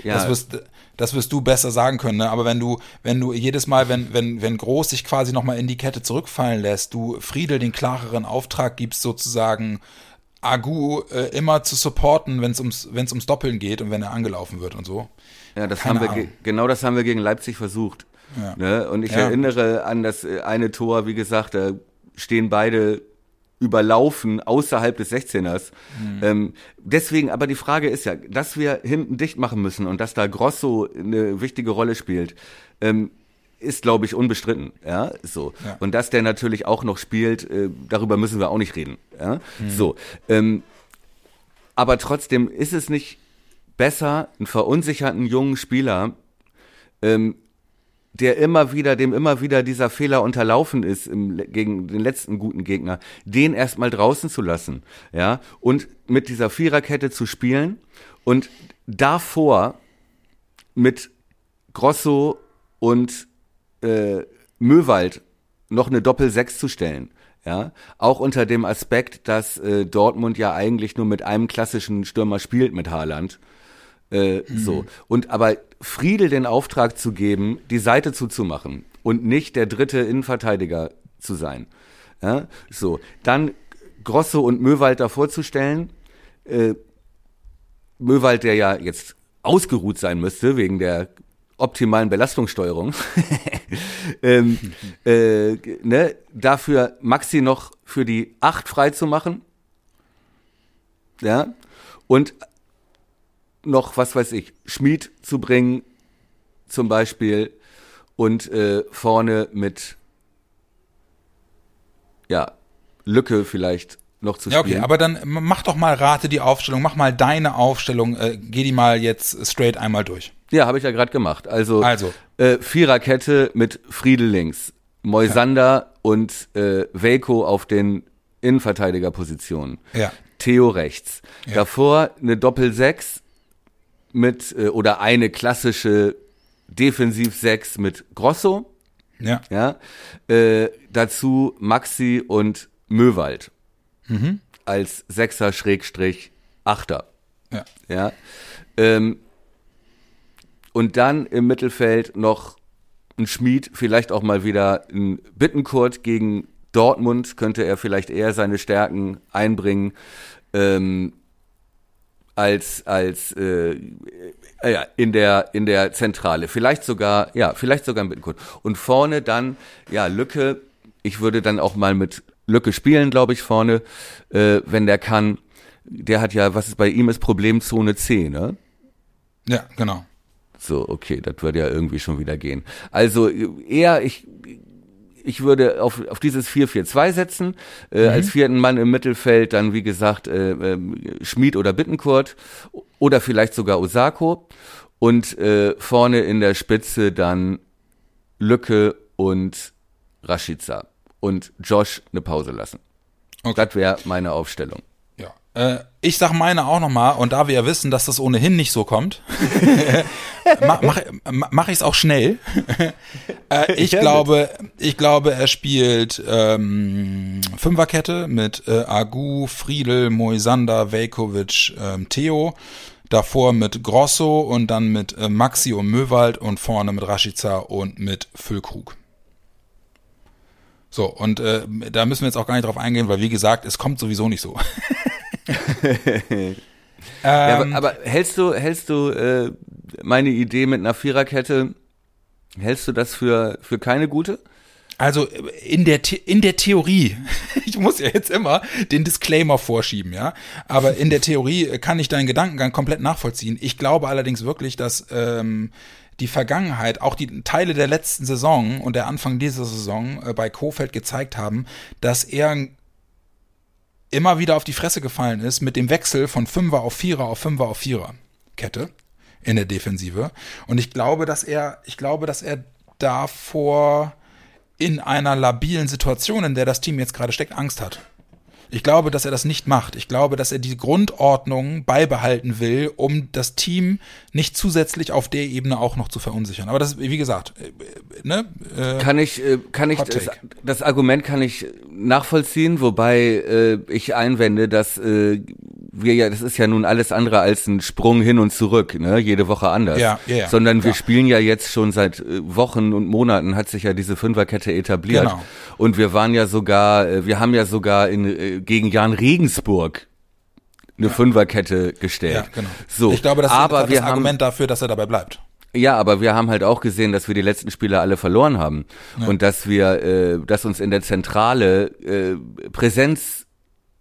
Ja. das wirst, das wirst du besser sagen können, ne? Aber wenn du, wenn du jedes Mal, wenn, wenn, wenn Groß sich quasi nochmal in die Kette zurückfallen lässt, du Friedel den klareren Auftrag gibst, sozusagen Agu äh, immer zu supporten, wenn es ums, wenn es ums Doppeln geht und wenn er angelaufen wird und so. Ja, das Keine haben wir genau das haben wir gegen Leipzig versucht. Ja. Ne? Und ich Ja. erinnere an das äh, eine Tor, wie gesagt, da stehen beide überlaufen außerhalb des 16ers. Mhm. Ähm, deswegen, aber die Frage ist ja, dass wir hinten dicht machen müssen und dass da Grosso eine wichtige Rolle spielt, ähm, ist, glaube ich, unbestritten. Ja, so. Ja. Und dass der natürlich auch noch spielt, äh, darüber müssen wir auch nicht reden. Ja, Mhm. so. Ähm, aber trotzdem ist es nicht besser, einen verunsicherten jungen Spieler, ähm, der immer wieder, dem immer wieder dieser Fehler unterlaufen ist im, gegen den letzten guten Gegner, den erstmal draußen zu lassen, ja, und mit dieser Viererkette zu spielen und davor mit Grosso und äh, Möwald noch eine Doppel-Sechs zu stellen. Ja, auch unter dem Aspekt, dass äh, Dortmund ja eigentlich nur mit einem klassischen Stürmer spielt mit Haaland. Äh, So. Und aber Friedel den Auftrag zu geben, die Seite zuzumachen und nicht der dritte Innenverteidiger zu sein. Ja, so. Dann Grosso und Möwald davor zu stellen. Äh, Möwald, der ja jetzt ausgeruht sein müsste wegen der optimalen Belastungssteuerung, ähm, äh, ne, dafür Maxi noch für die acht frei zu machen. Ja. Und noch, was weiß ich, Schmied zu bringen, zum Beispiel, und äh, vorne mit, ja, Lücke vielleicht noch zu Ja, spielen. okay, aber dann mach doch mal, rate die Aufstellung, mach mal deine Aufstellung, äh, geh die mal jetzt straight einmal durch. Ja, habe ich ja gerade gemacht. Also, Also. Äh, Viererkette mit Friedel links, Moisander und äh, Velko auf den Innenverteidigerpositionen. Ja. Theo rechts. Davor eine Doppel-Sechs mit, äh, oder eine klassische Defensiv-Sechs mit Grosso. Ja. Ja. Äh, dazu Maxi und Möwald. Mhm. Als Sechser Schrägstrich Achter. Ja. Ja. Ähm, und dann im Mittelfeld noch ein Schmied, vielleicht auch mal wieder ein Bittenkurt gegen Dortmund, könnte er vielleicht eher seine Stärken einbringen. Ähm, als als äh, äh, ja, in der in der Zentrale. Vielleicht sogar ja vielleicht sogar ein Bittenkurt und vorne dann ja Lücke. Ich würde dann auch mal mit Lücke spielen glaube ich vorne äh, wenn der kann. Der hat ja was ist bei ihm ist Problemzone C ne? Ja, genau. so okay das würde ja irgendwie schon wieder gehen. Also eher ich ich würde auf, auf dieses 4-4-2 setzen, äh, als vierten Mann im Mittelfeld dann, wie gesagt, äh, ähm, Schmied oder Bittenkurt oder vielleicht sogar Osako und äh, vorne in der Spitze dann Lücke und Rashica und Josh eine Pause lassen. Okay. Das wäre meine Aufstellung. Äh, ich sag meine auch nochmal, und da wir ja wissen, dass das ohnehin nicht so kommt, ma- mach, ma- mach ich es auch schnell. äh, ich Ja, glaube, ich glaube, er spielt ähm, Fünferkette mit äh, Agu, Friedel, Moisander, Velkovic, ähm, Theo. Davor mit Grosso und dann mit äh, Maxi und Möwald und vorne mit Rashica und mit Füllkrug. So, und äh, da müssen wir jetzt auch gar nicht drauf eingehen, weil wie gesagt, es kommt sowieso nicht so. Ja, Ähm, aber, aber hältst du, hältst du äh, meine Idee mit einer Viererkette, hältst du das für, für keine gute? Also in der, The in der Theorie, ich muss ja jetzt immer den Disclaimer vorschieben, ja, aber in der Theorie kann ich deinen Gedankengang komplett nachvollziehen. Ich glaube allerdings wirklich, dass ähm, die Vergangenheit, auch die Teile der letzten Saison und der Anfang dieser Saison äh, bei Kofeld gezeigt haben, dass er immer wieder auf die Fresse gefallen ist mit dem Wechsel von Fünfer auf Vierer auf Fünfer auf Vierer Kette in der Defensive. Und ich glaube, dass er, ich glaube, dass er davor in einer labilen Situation, in der das Team jetzt gerade steckt, Angst hat. Ich glaube, dass er das nicht macht. Ich glaube, dass er die Grundordnung beibehalten will, um das Team nicht zusätzlich auf der Ebene auch noch zu verunsichern. Aber das wie gesagt, äh, ne? Äh, Kann ich, äh, kann ich, das, das Argument kann ich nachvollziehen, wobei äh, ich einwende, dass äh, wir ja, das ist ja nun alles andere als ein Sprung hin und zurück, ne, jede Woche anders. Ja, ja, ja, Sondern wir klar. spielen ja jetzt schon seit äh, Wochen und Monaten hat sich ja diese Fünferkette etabliert. Genau. Und wir waren ja sogar, äh, wir haben ja sogar in, äh, gegen Jan Regensburg eine Fünferkette gestellt. ja, genau. So, ich glaube, das aber ist das haben, Argument dafür, dass er dabei bleibt. ja, aber wir haben halt auch gesehen, dass wir die letzten Spiele alle verloren haben und dass wir, äh, dass uns in der Zentrale äh, Präsenz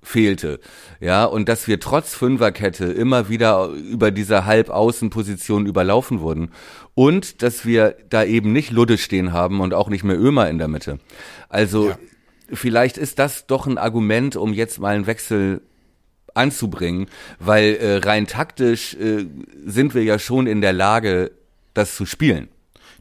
fehlte, ja, und dass wir trotz Fünferkette immer wieder über diese Halbaußenposition überlaufen wurden und dass wir da eben nicht Ludde stehen haben und auch nicht mehr Ömer in der Mitte. Also Ja. Vielleicht ist das doch ein Argument, um jetzt mal einen Wechsel anzubringen, weil äh, rein taktisch äh, sind wir ja schon in der Lage, das zu spielen.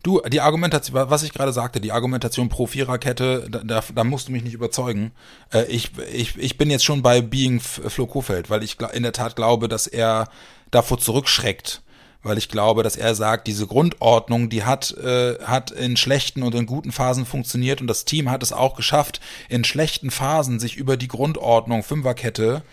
Du, die Argumentation, was ich gerade sagte, die Argumentation pro Viererkette, da, da, da musst du mich nicht überzeugen. Äh, ich, ich, ich bin jetzt schon bei Being Flo Kofeld, weil ich in der Tat glaube, dass er davor zurückschreckt. Weil ich glaube, dass er sagt, diese Grundordnung, die hat, äh, hat in schlechten und in guten Phasen funktioniert und das Team hat es auch geschafft, in schlechten Phasen sich über die Grundordnung Fünferkette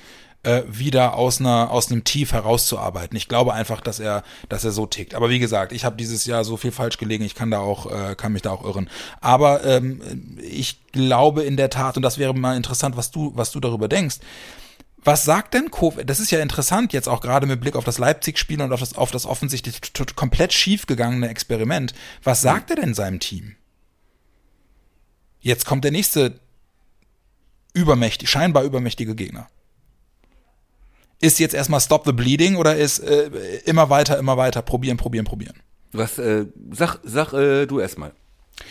äh, wieder aus einer aus einem Tief herauszuarbeiten. Ich glaube einfach, dass er dass er so tickt. Aber wie gesagt, ich habe dieses Jahr so viel falsch gelegen. Ich kann da auch äh, kann mich da auch irren. Aber ähm, ich glaube in der Tat und das wäre mal interessant, was du was du darüber denkst. Was sagt denn Kofeld? Das ist ja interessant jetzt auch gerade mit Blick auf das Leipzig-Spiel und auf das, auf das offensichtlich komplett schiefgegangene Experiment. Was sagt er denn seinem Team? Jetzt kommt der nächste übermächtig, scheinbar übermächtige Gegner. Ist jetzt erstmal Stop the Bleeding oder ist äh, immer weiter, immer weiter, probieren, probieren, probieren? Was, äh, sag, sag äh, du erstmal.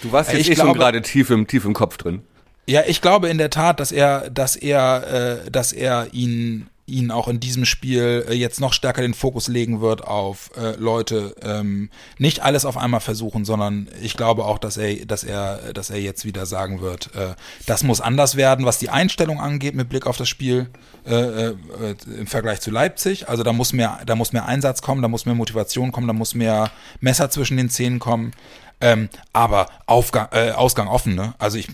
Du warst jetzt Ich eh schon glaube- gerade tief im, tief im Kopf drin. Ja, ich glaube in der Tat, dass er, dass er, äh, dass er ihn, ihn auch in diesem Spiel äh, jetzt noch stärker den Fokus legen wird auf äh, Leute, ähm, nicht alles auf einmal versuchen, sondern ich glaube auch, dass er, dass er, dass er jetzt wieder sagen wird, äh, das muss anders werden, was die Einstellung angeht mit Blick auf das Spiel äh, äh, im Vergleich zu Leipzig. Also da muss mehr, da muss mehr Einsatz kommen, da muss mehr Motivation kommen, da muss mehr Messer zwischen den Zähnen kommen. Ähm, aber Aufgang, äh, Ausgang offen, ne? Also ich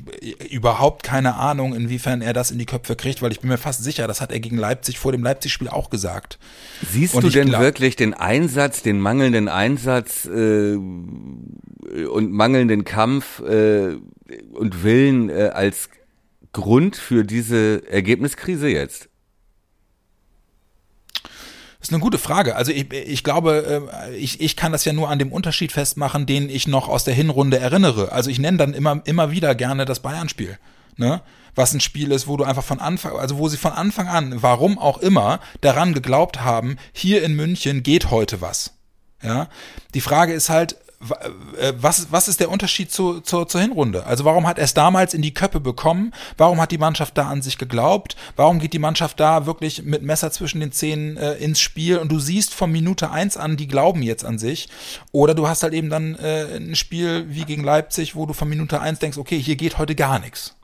überhaupt keine Ahnung, inwiefern er das in die Köpfe kriegt, weil ich bin mir fast sicher, das hat er gegen Leipzig vor dem Leipzig-Spiel auch gesagt. Siehst Und du denn wirklich den Einsatz, den mangelnden Einsatz äh, und mangelnden Kampf äh, und Willen äh, als Grund für diese Ergebniskrise jetzt? Ist eine gute Frage. Also ich, ich glaube, äh, ich, ich kann das ja nur an dem Unterschied festmachen, den ich noch aus der Hinrunde erinnere. Also ich nenne dann immer, immer wieder gerne das Bayern-Spiel. Ne? Was ein Spiel ist, wo du einfach von Anfang, also wo sie von Anfang an, warum auch immer, daran geglaubt haben, hier in München geht heute was. Ja, die Frage ist halt, was, was ist der Unterschied zu, zur, zur Hinrunde? Also warum hat er es damals in die Köppe bekommen? Warum hat die Mannschaft da an sich geglaubt? Warum geht die Mannschaft da wirklich mit Messer zwischen den Zähnen äh, ins Spiel? Und du siehst von Minute eins an, die glauben jetzt an sich. Oder du hast halt eben dann äh, ein Spiel wie gegen Leipzig, wo du von Minute eins denkst, okay, hier geht heute gar nichts.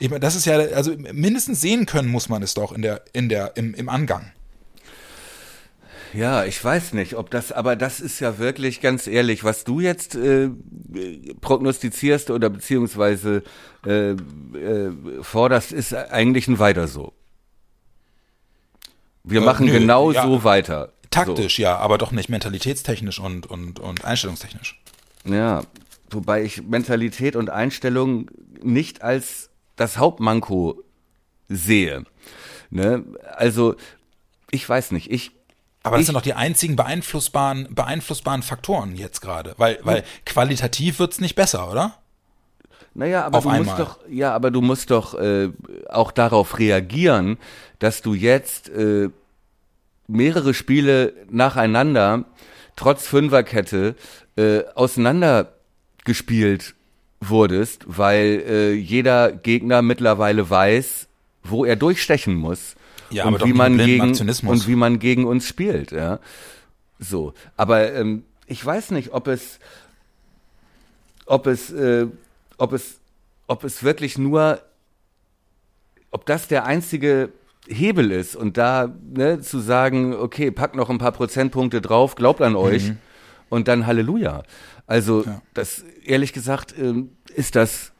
Ich meine, das ist ja, also mindestens sehen können muss man es doch in der, in der, im, im Angang. Ja, ich weiß nicht, ob das, aber das ist ja wirklich ganz ehrlich, was du jetzt äh, prognostizierst oder beziehungsweise äh, äh, forderst, ist eigentlich ein Weiter so. Wir Äh, machen nö, genau ja. so weiter. Taktisch, ja, aber doch nicht mentalitätstechnisch und, und, und einstellungstechnisch. So. Ja, wobei ich Mentalität und Einstellung nicht als das Hauptmanko sehe. Ne? Also, ich weiß nicht, ich Aber das Ich- sind doch die einzigen beeinflussbaren, beeinflussbaren Faktoren jetzt gerade. Weil, weil qualitativ wird's nicht besser, oder? Naja, aber Auf du einmal. musst doch, ja, aber du musst doch äh, auch darauf reagieren, dass du jetzt äh, mehrere Spiele nacheinander trotz Fünferkette äh, auseinandergespielt wurdest, weil äh, jeder Gegner mittlerweile weiß, wo er durchstechen muss Ja, und wie man gegen Aktionismus. und wie man gegen uns spielt, ja. So, aber ähm, ich weiß nicht, ob es ob es, äh, ob es, ob es wirklich nur, ob das der einzige Hebel ist und da ne, zu sagen, okay, packt noch ein paar Prozentpunkte drauf, glaubt an euch und dann Halleluja. Also Ja. das ehrlich gesagt ähm, ist das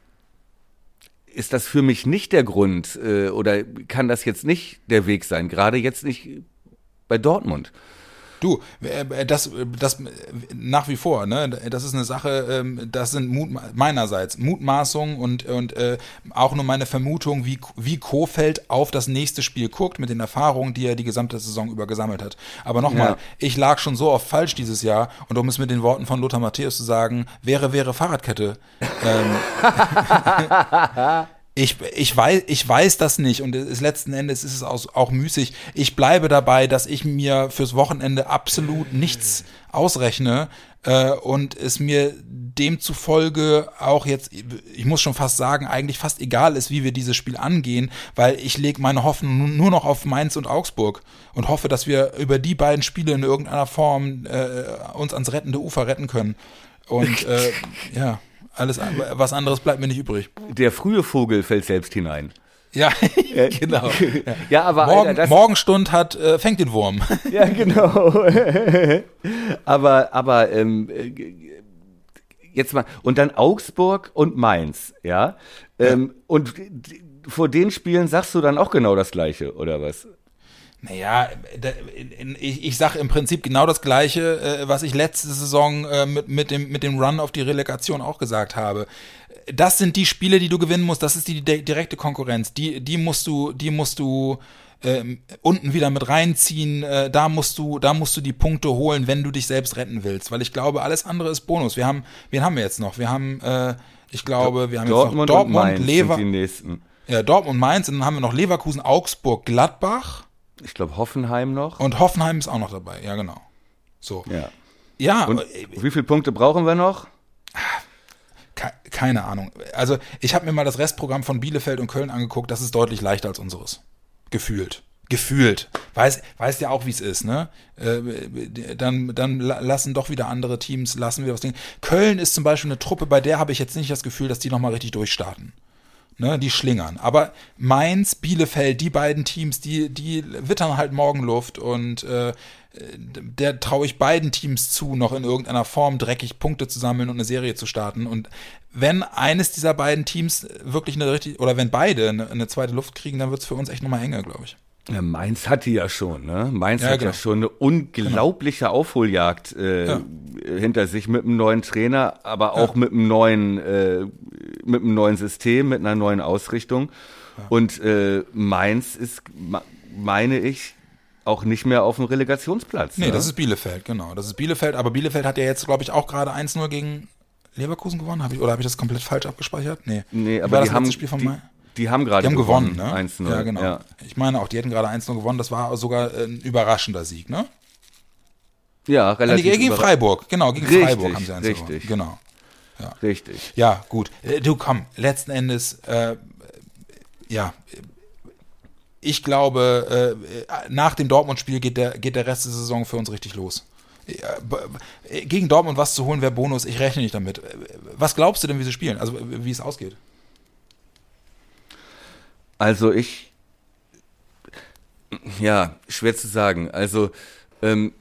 ist das für mich nicht der Grund äh, oder kann das jetzt nicht der Weg sein, gerade jetzt nicht bei Dortmund. Du, äh, das, das nach wie vor, ne? Das ist eine Sache, ähm, das sind Mut, meinerseits Mutmaßungen und, und äh, auch nur meine Vermutung, wie, wie Kofeld auf das nächste Spiel guckt, mit den Erfahrungen, die er die gesamte Saison über gesammelt hat. Aber nochmal, Ja. ich lag schon so oft falsch dieses Jahr und um es mit den Worten von Lothar Matthäus zu sagen, wäre, wäre Fahrradkette. Ähm, Ich, ich, weiß, ich weiß das nicht und ist letzten Endes ist es auch, auch müßig. Ich bleibe dabei, dass ich mir fürs Wochenende absolut nichts ausrechne äh, und es mir demzufolge auch jetzt, ich muss schon fast sagen, eigentlich fast egal ist, wie wir dieses Spiel angehen, weil ich lege meine Hoffnung nu- nur noch auf Mainz und Augsburg und hoffe, dass wir über die beiden Spiele in irgendeiner Form äh, uns ans rettende Ufer retten können. Und äh, ja, alles was anderes bleibt mir nicht übrig. Der frühe Vogel fällt selbst hinein. Ja, genau. Ja, aber Morgen, Alter, Morgenstund hat, äh, fängt den Wurm. Ja, genau. aber, aber ähm, äh, jetzt mal und dann Augsburg und Mainz, ja. Ähm, Und vor den Spielen sagst du dann auch genau das Gleiche oder was? Naja, ich, ich sage im Prinzip genau das Gleiche, äh, was ich letzte Saison äh, mit, mit, dem, mit dem Run auf die Relegation auch gesagt habe. Das sind die Spiele, die du gewinnen musst. Das ist die di- direkte Konkurrenz. Die, die musst du, die musst du ähm, unten wieder mit reinziehen. Äh, da musst du, da musst du die Punkte holen, wenn du dich selbst retten willst. Weil ich glaube, alles andere ist Bonus. Wir haben, wen haben wir jetzt noch? Wir haben, äh, ich glaube, wir haben Dortmund, jetzt noch Dortmund, und Mainz Lever, sind die nächsten. ja, Dortmund, Mainz, und dann haben wir noch Leverkusen, Augsburg, Gladbach. Ich glaube Hoffenheim noch. Und Hoffenheim ist auch noch dabei, ja genau. So. ja. Ja, Und äh, wie viele Punkte brauchen wir noch? ke- keine Ahnung. Also ich habe mir mal das Restprogramm von Bielefeld und Köln angeguckt, das ist deutlich leichter als unseres. Gefühlt. Gefühlt. Weiß, weiß ja auch, wie es ist, ne? Äh, dann, dann la- lassen doch wieder andere Teams, lassen wir was Ding. Köln ist zum Beispiel eine Truppe, bei der habe ich jetzt nicht das Gefühl, dass die nochmal richtig durchstarten. Ne, die schlingern. Aber Mainz, Bielefeld, die beiden Teams, die, die wittern halt Morgenluft und äh, der traue ich beiden Teams zu, noch in irgendeiner Form dreckig Punkte zu sammeln und eine Serie zu starten. Und wenn eines dieser beiden Teams wirklich eine richtig, oder wenn beide eine, eine zweite Luft kriegen, dann wird es für uns echt nochmal enger, glaube ich. Ja, Mainz hat die ja schon, ne? Mainz Ja, hat genau. ja schon eine unglaubliche Aufholjagd äh, Ja. hinter sich mit einem neuen Trainer, aber auch mit einem neuen, äh, mit einem neuen System, mit einer neuen Ausrichtung. Und äh, Mainz ist, meine ich, auch nicht mehr auf dem Relegationsplatz. Nee, ne? das ist Bielefeld, genau. Das ist Bielefeld, aber Bielefeld hat ja jetzt, glaube ich, auch gerade 1-0 gegen Leverkusen gewonnen. Hab ich, oder habe ich das komplett falsch abgespeichert? Nee. nee, Wie aber war die das haben, letzte Spiel von die, Mai? Die haben gerade haben gewonnen, ne? 1-0. Ja, genau. Ja. Ich meine auch, die hätten gerade 1-0 gewonnen. Das war sogar ein überraschender Sieg, ne? ja, Ah, nee, relativ gegen Freiburg, genau, gegen Richtig, Freiburg haben sie 1 gewonnen. richtig. Genau. Richtig. Ja, gut. Äh, Du komm, letzten Endes, äh, ja, ich glaube, äh, nach dem Dortmund-Spiel geht der, geht der Rest der Saison für uns richtig los. Ja, b- Gegen Dortmund was zu holen wäre Bonus, ich rechne nicht damit. Was glaubst du denn, wie sie spielen? Also, wie es ausgeht? Also ich, ja, schwer zu sagen. Also ähm,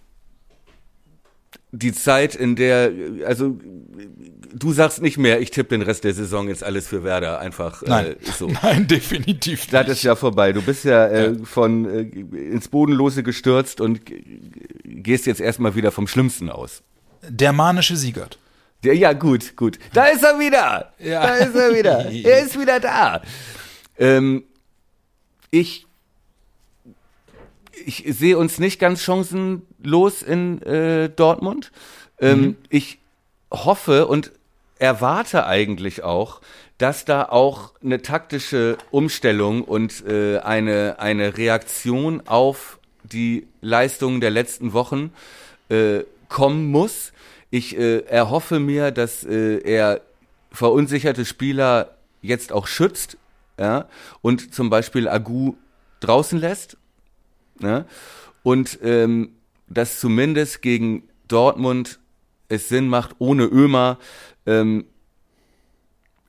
die Zeit, in der, also du sagst nicht mehr, ich tippe den Rest der Saison jetzt alles für Werder, einfach Nein. Äh, so. Nein, definitiv nicht. Das ist ja vorbei. Du bist ja, äh, von äh, ins Bodenlose gestürzt und gehst jetzt erstmal wieder vom Schlimmsten aus. Der manische Siegert. Ja, ja, gut, gut. Da ist er wieder. Ja. Da ist er wieder. Er ist wieder da. Ähm, ich ich sehe uns nicht ganz chancenlos in äh, Dortmund. Ähm, Ich hoffe und erwarte eigentlich auch, dass da auch eine taktische Umstellung und äh, eine, eine Reaktion auf die Leistungen der letzten Wochen äh, kommen muss. Ich äh, erhoffe mir, dass äh, er verunsicherte Spieler jetzt auch schützt ja, und zum Beispiel Agu draußen lässt. Ne? Und ähm, dass zumindest gegen Dortmund es Sinn macht, ohne Ömer ähm,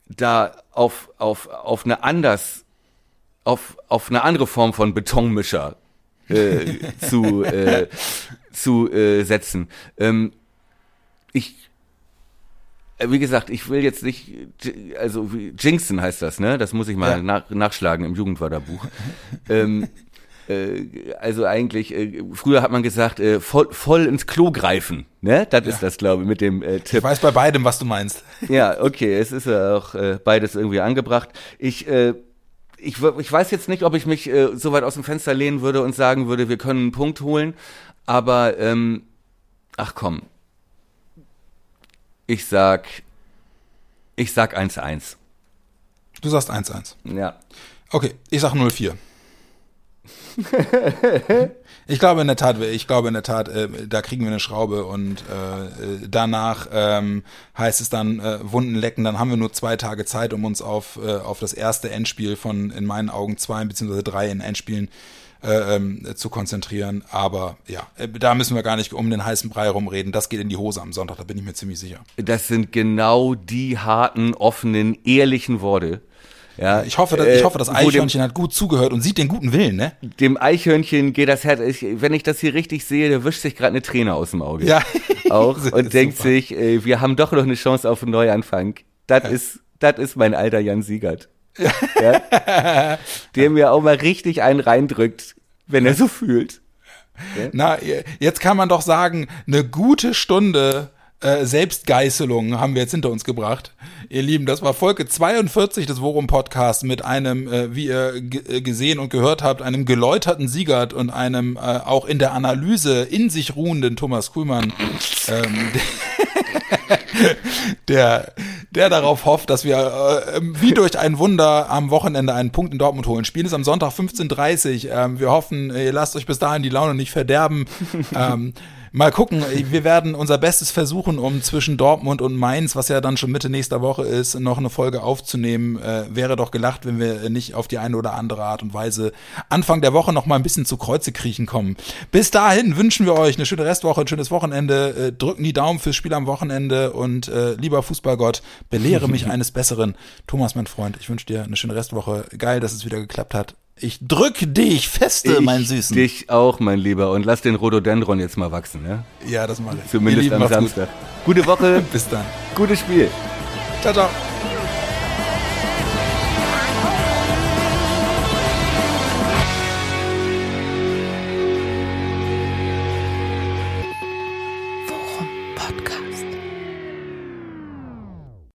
da auf, auf, auf eine anders, auf, auf eine andere Form von Betonmischer äh, zu, äh, zu äh, setzen. Ähm, ich, wie gesagt, ich will jetzt nicht, äh, also wie- Jinxen heißt das, ne? Das muss ich mal Ja. nach, nachschlagen im Jugendwörterbuch. ähm, äh, also eigentlich, äh, früher hat man gesagt, äh, voll, voll ins Klo greifen, ne? Das ist das, glaube ich, mit dem äh, Ich Tipp. weiß bei beidem, was du meinst. Ja, okay, es ist ja auch äh, beides irgendwie angebracht. Ich, äh, ich, ich weiß jetzt nicht, ob ich mich äh, so weit aus dem Fenster lehnen würde und sagen würde, wir können einen Punkt holen, aber ähm, ach komm, ich sag, ich sag 1-1. Du sagst 1-1. Ja. Okay, ich sag 0-4. ich glaube in der Tat, ich glaube in der Tat, äh, da kriegen wir eine Schraube und äh, danach ähm, heißt es dann äh, Wunden lecken. Dann haben wir nur zwei Tage Zeit, um uns auf äh, auf das erste Endspiel von in meinen Augen zwei beziehungsweise drei in Endspielen äh, ähm, zu konzentrieren. Aber ja, äh, da müssen wir gar nicht um den heißen Brei rumreden. Das geht in die Hose am Sonntag, da bin ich mir ziemlich sicher. Das sind genau die harten, offenen, ehrlichen Worte. Ja, Ich hoffe, dass, äh, ich hoffe, das wo dem- Eichhörnchen hat gut zugehört und sieht den guten Willen, ne? dem Eichhörnchen geht das Herz, ich, wenn ich das hier richtig sehe, der wischt sich gerade eine Träne aus dem Auge. Ja. Auch und denkt super. sich, äh, wir haben doch noch eine Chance auf einen Neuanfang. Das ist, das ist mein alter Jan Siegert. Ja? Der mir auch mal richtig einen reindrückt, wenn er so fühlt. Na, jetzt kann man doch sagen, eine gute Stunde äh, Selbstgeißelung haben wir jetzt hinter uns gebracht. Ihr Lieben, das war Folge 42 des Worum Podcasts mit einem, äh, wie ihr äh, gesehen und gehört habt, einem geläuterten Siegert und einem äh, auch in der Analyse in sich ruhenden Thomas Kuhlmann, ähm, der, der darauf hofft, dass wir äh, wie durch ein Wunder am Wochenende einen Punkt in Dortmund holen. Spiel ist am Sonntag 15.30 Uhr. Ähm, wir hoffen, ihr lasst euch bis dahin die Laune nicht verderben. Ähm, Mal gucken, wir werden unser Bestes versuchen, um zwischen Dortmund und Mainz, was ja dann schon Mitte nächster Woche ist, noch eine Folge aufzunehmen. Äh, wäre doch gelacht, wenn wir nicht auf die eine oder andere Art und Weise Anfang der Woche noch mal ein bisschen zu Kreuze kriechen kommen. Bis dahin wünschen wir euch eine schöne Restwoche, ein schönes Wochenende. Äh, drücken die Daumen fürs Spiel am Wochenende und äh, lieber Fußballgott, belehre mich eines Besseren. Thomas, mein Freund, ich wünsche dir eine schöne Restwoche. Geil, dass es wieder geklappt hat. Ich drück dich feste, ich mein Süßen. Dich auch, mein Lieber. Und lass den Rhododendron jetzt mal wachsen, ne? Ja, das mache ich. Zumindest Lieben, am macht's gut. Samstag. Gute Woche, Bis dann. gutes Spiel. Ciao, ciao.